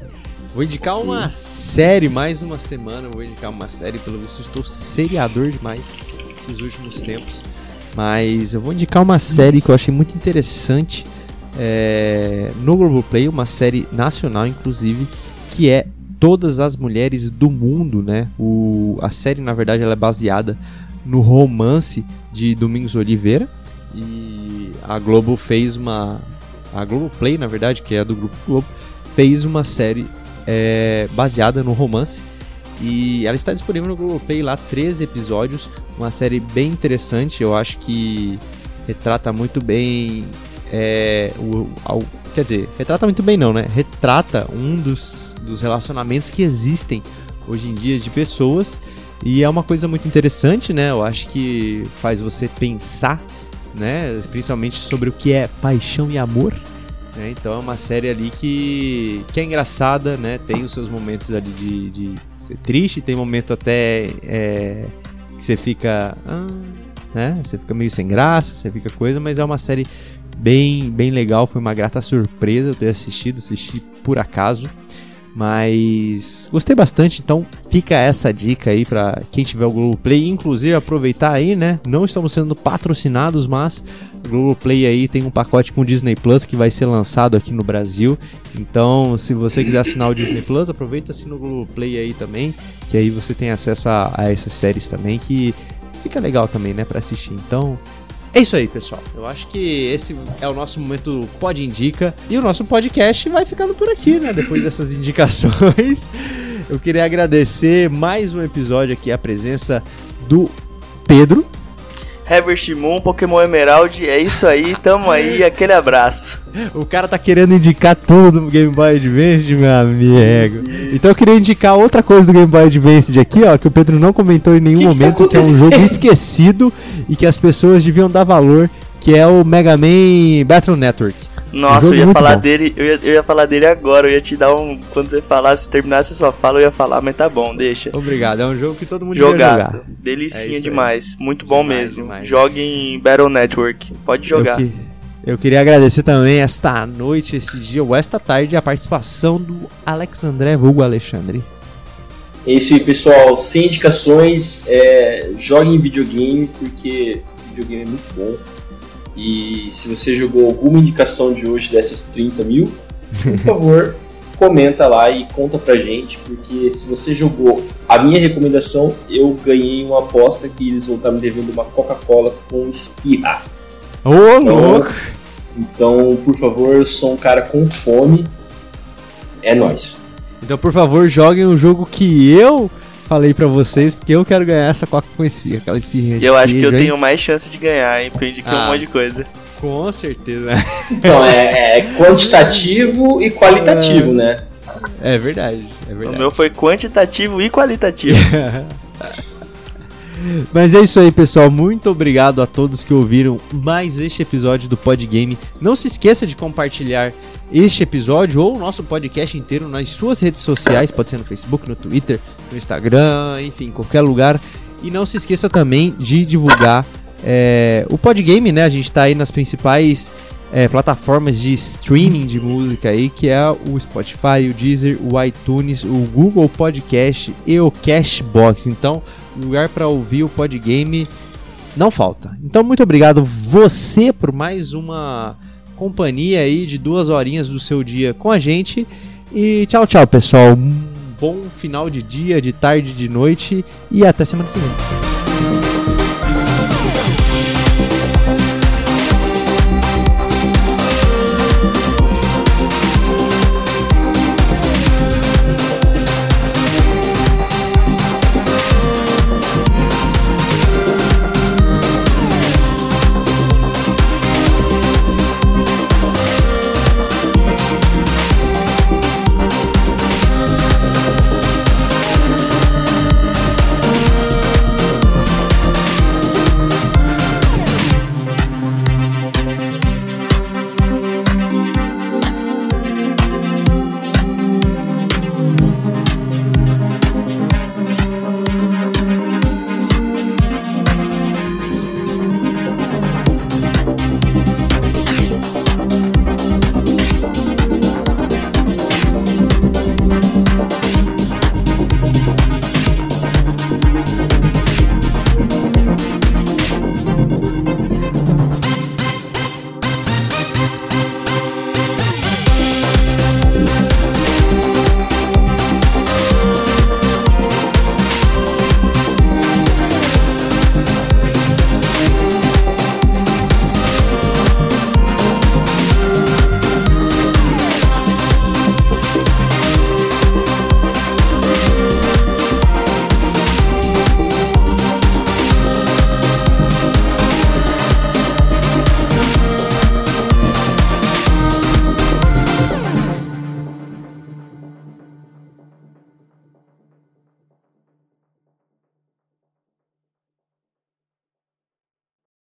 Vou indicar uma série, mais uma semana. Vou indicar uma série, pelo visto estou seriador demais esses últimos tempos. Mas eu vou indicar uma série que eu achei muito interessante é, no Globoplay, uma série nacional, inclusive, que é Todas as Mulheres do Mundo, né? O, a série, na verdade, ela é baseada no romance de Domingos Oliveira. E a Globo fez uma. A Globoplay, na verdade, que é do Grupo Globo, fez uma série é, baseada no romance. E ela está disponível no Globoplay lá, 13 episódios. Uma série bem interessante, eu acho que retrata muito bem. É, o, ao- quer dizer, retrata muito bem não, né? Retrata um dos, dos relacionamentos que existem hoje em dia de pessoas. E é uma coisa muito interessante, né? Eu acho que faz você pensar, né? Principalmente sobre o que é paixão e amor. Né? Então é uma série ali que, que é engraçada, né? Tem os seus momentos ali de, de ser triste, tem momento até é, que você fica. ah, né? Você fica meio sem graça, você fica coisa, mas é uma série bem, bem legal. Foi uma grata surpresa eu ter assistido, assisti por acaso. Mas gostei bastante, então fica essa dica aí pra quem tiver o Globoplay. Inclusive, aproveitar aí, né? Não estamos sendo patrocinados, mas o Globoplay aí tem um pacote com o Disney Plus que vai ser lançado aqui no Brasil. Então, se você quiser assinar o Disney Plus, aproveita assina o Globoplay aí também, que aí você tem acesso a, a essas séries também, que fica legal também, né, pra assistir. Então, é isso aí, pessoal. Eu acho que esse é o nosso momento Pod Indica. E o nosso podcast vai ficando por aqui, né? Depois dessas [laughs] indicações. Eu queria agradecer mais um episódio aqui, a presença do Pedro. Harvest Moon, Pokémon Emerald, é isso aí, tamo aí, [laughs] aquele abraço. O cara tá querendo indicar tudo no Game Boy Advance, meu amigo. Então eu queria indicar outra coisa do Game Boy Advance aqui, ó, que o Pedro não comentou em nenhum Que que tá momento, que é um jogo esquecido e que as pessoas deviam dar valor, que é o Mega Man Battle Network. Nossa, eu ia falar bom. dele, eu ia, eu ia falar dele agora, eu ia te dar um. Quando você falasse, terminasse a sua fala, eu ia falar, mas tá bom, deixa. Obrigado, é um jogo que todo mundo Jogaço. jogar. É Delicinha aí. demais. Muito bom Demais, mesmo. demais. Jogue em Battle Network. Pode jogar. Eu, que- eu queria agradecer também esta noite, esse dia ou esta tarde, a participação do Alex André Vulgo Alexandre. É isso aí, pessoal. Sem indicações, é, joguem videogame, porque videogame é muito bom. E se você jogou alguma indicação de hoje dessas 30 mil, por [laughs] favor, comenta lá e conta pra gente, porque se você jogou a minha recomendação, eu ganhei uma aposta que eles vão estar me devendo uma Coca-Cola com espirra. Ô, louco! Então, por favor, eu sou um cara com fome. É nóis. Então, por favor, joguem um jogo que eu falei pra vocês, porque eu quero ganhar essa coca com esfirra, aquela esfirrinha E de eu acho que eu hein? tenho mais chance de ganhar, hein? Porque eu indiquei Ah. um monte de coisa. Com certeza. Então, é, é quantitativo e qualitativo, né? É verdade, é O verdade. meu foi quantitativo e qualitativo. [laughs] Mas é isso aí, pessoal. Muito obrigado a todos que ouviram mais este episódio do Podgame. Não se esqueça de compartilhar este episódio ou o nosso podcast inteiro nas suas redes sociais, pode ser no Facebook, no Twitter, no Instagram, enfim, qualquer lugar. E não se esqueça também de divulgar é, o Podgame, né? A gente tá aí nas principais é, plataformas de streaming de música aí, que é o Spotify, o Deezer, o iTunes, o Google Podcast e o Cashbox. Então, lugar para ouvir o Podgame não falta. Então, muito obrigado você por mais uma companhia aí de duas horinhas do seu dia com a gente. E tchau, tchau, pessoal. Um bom final de dia, de tarde, de noite e até semana que vem.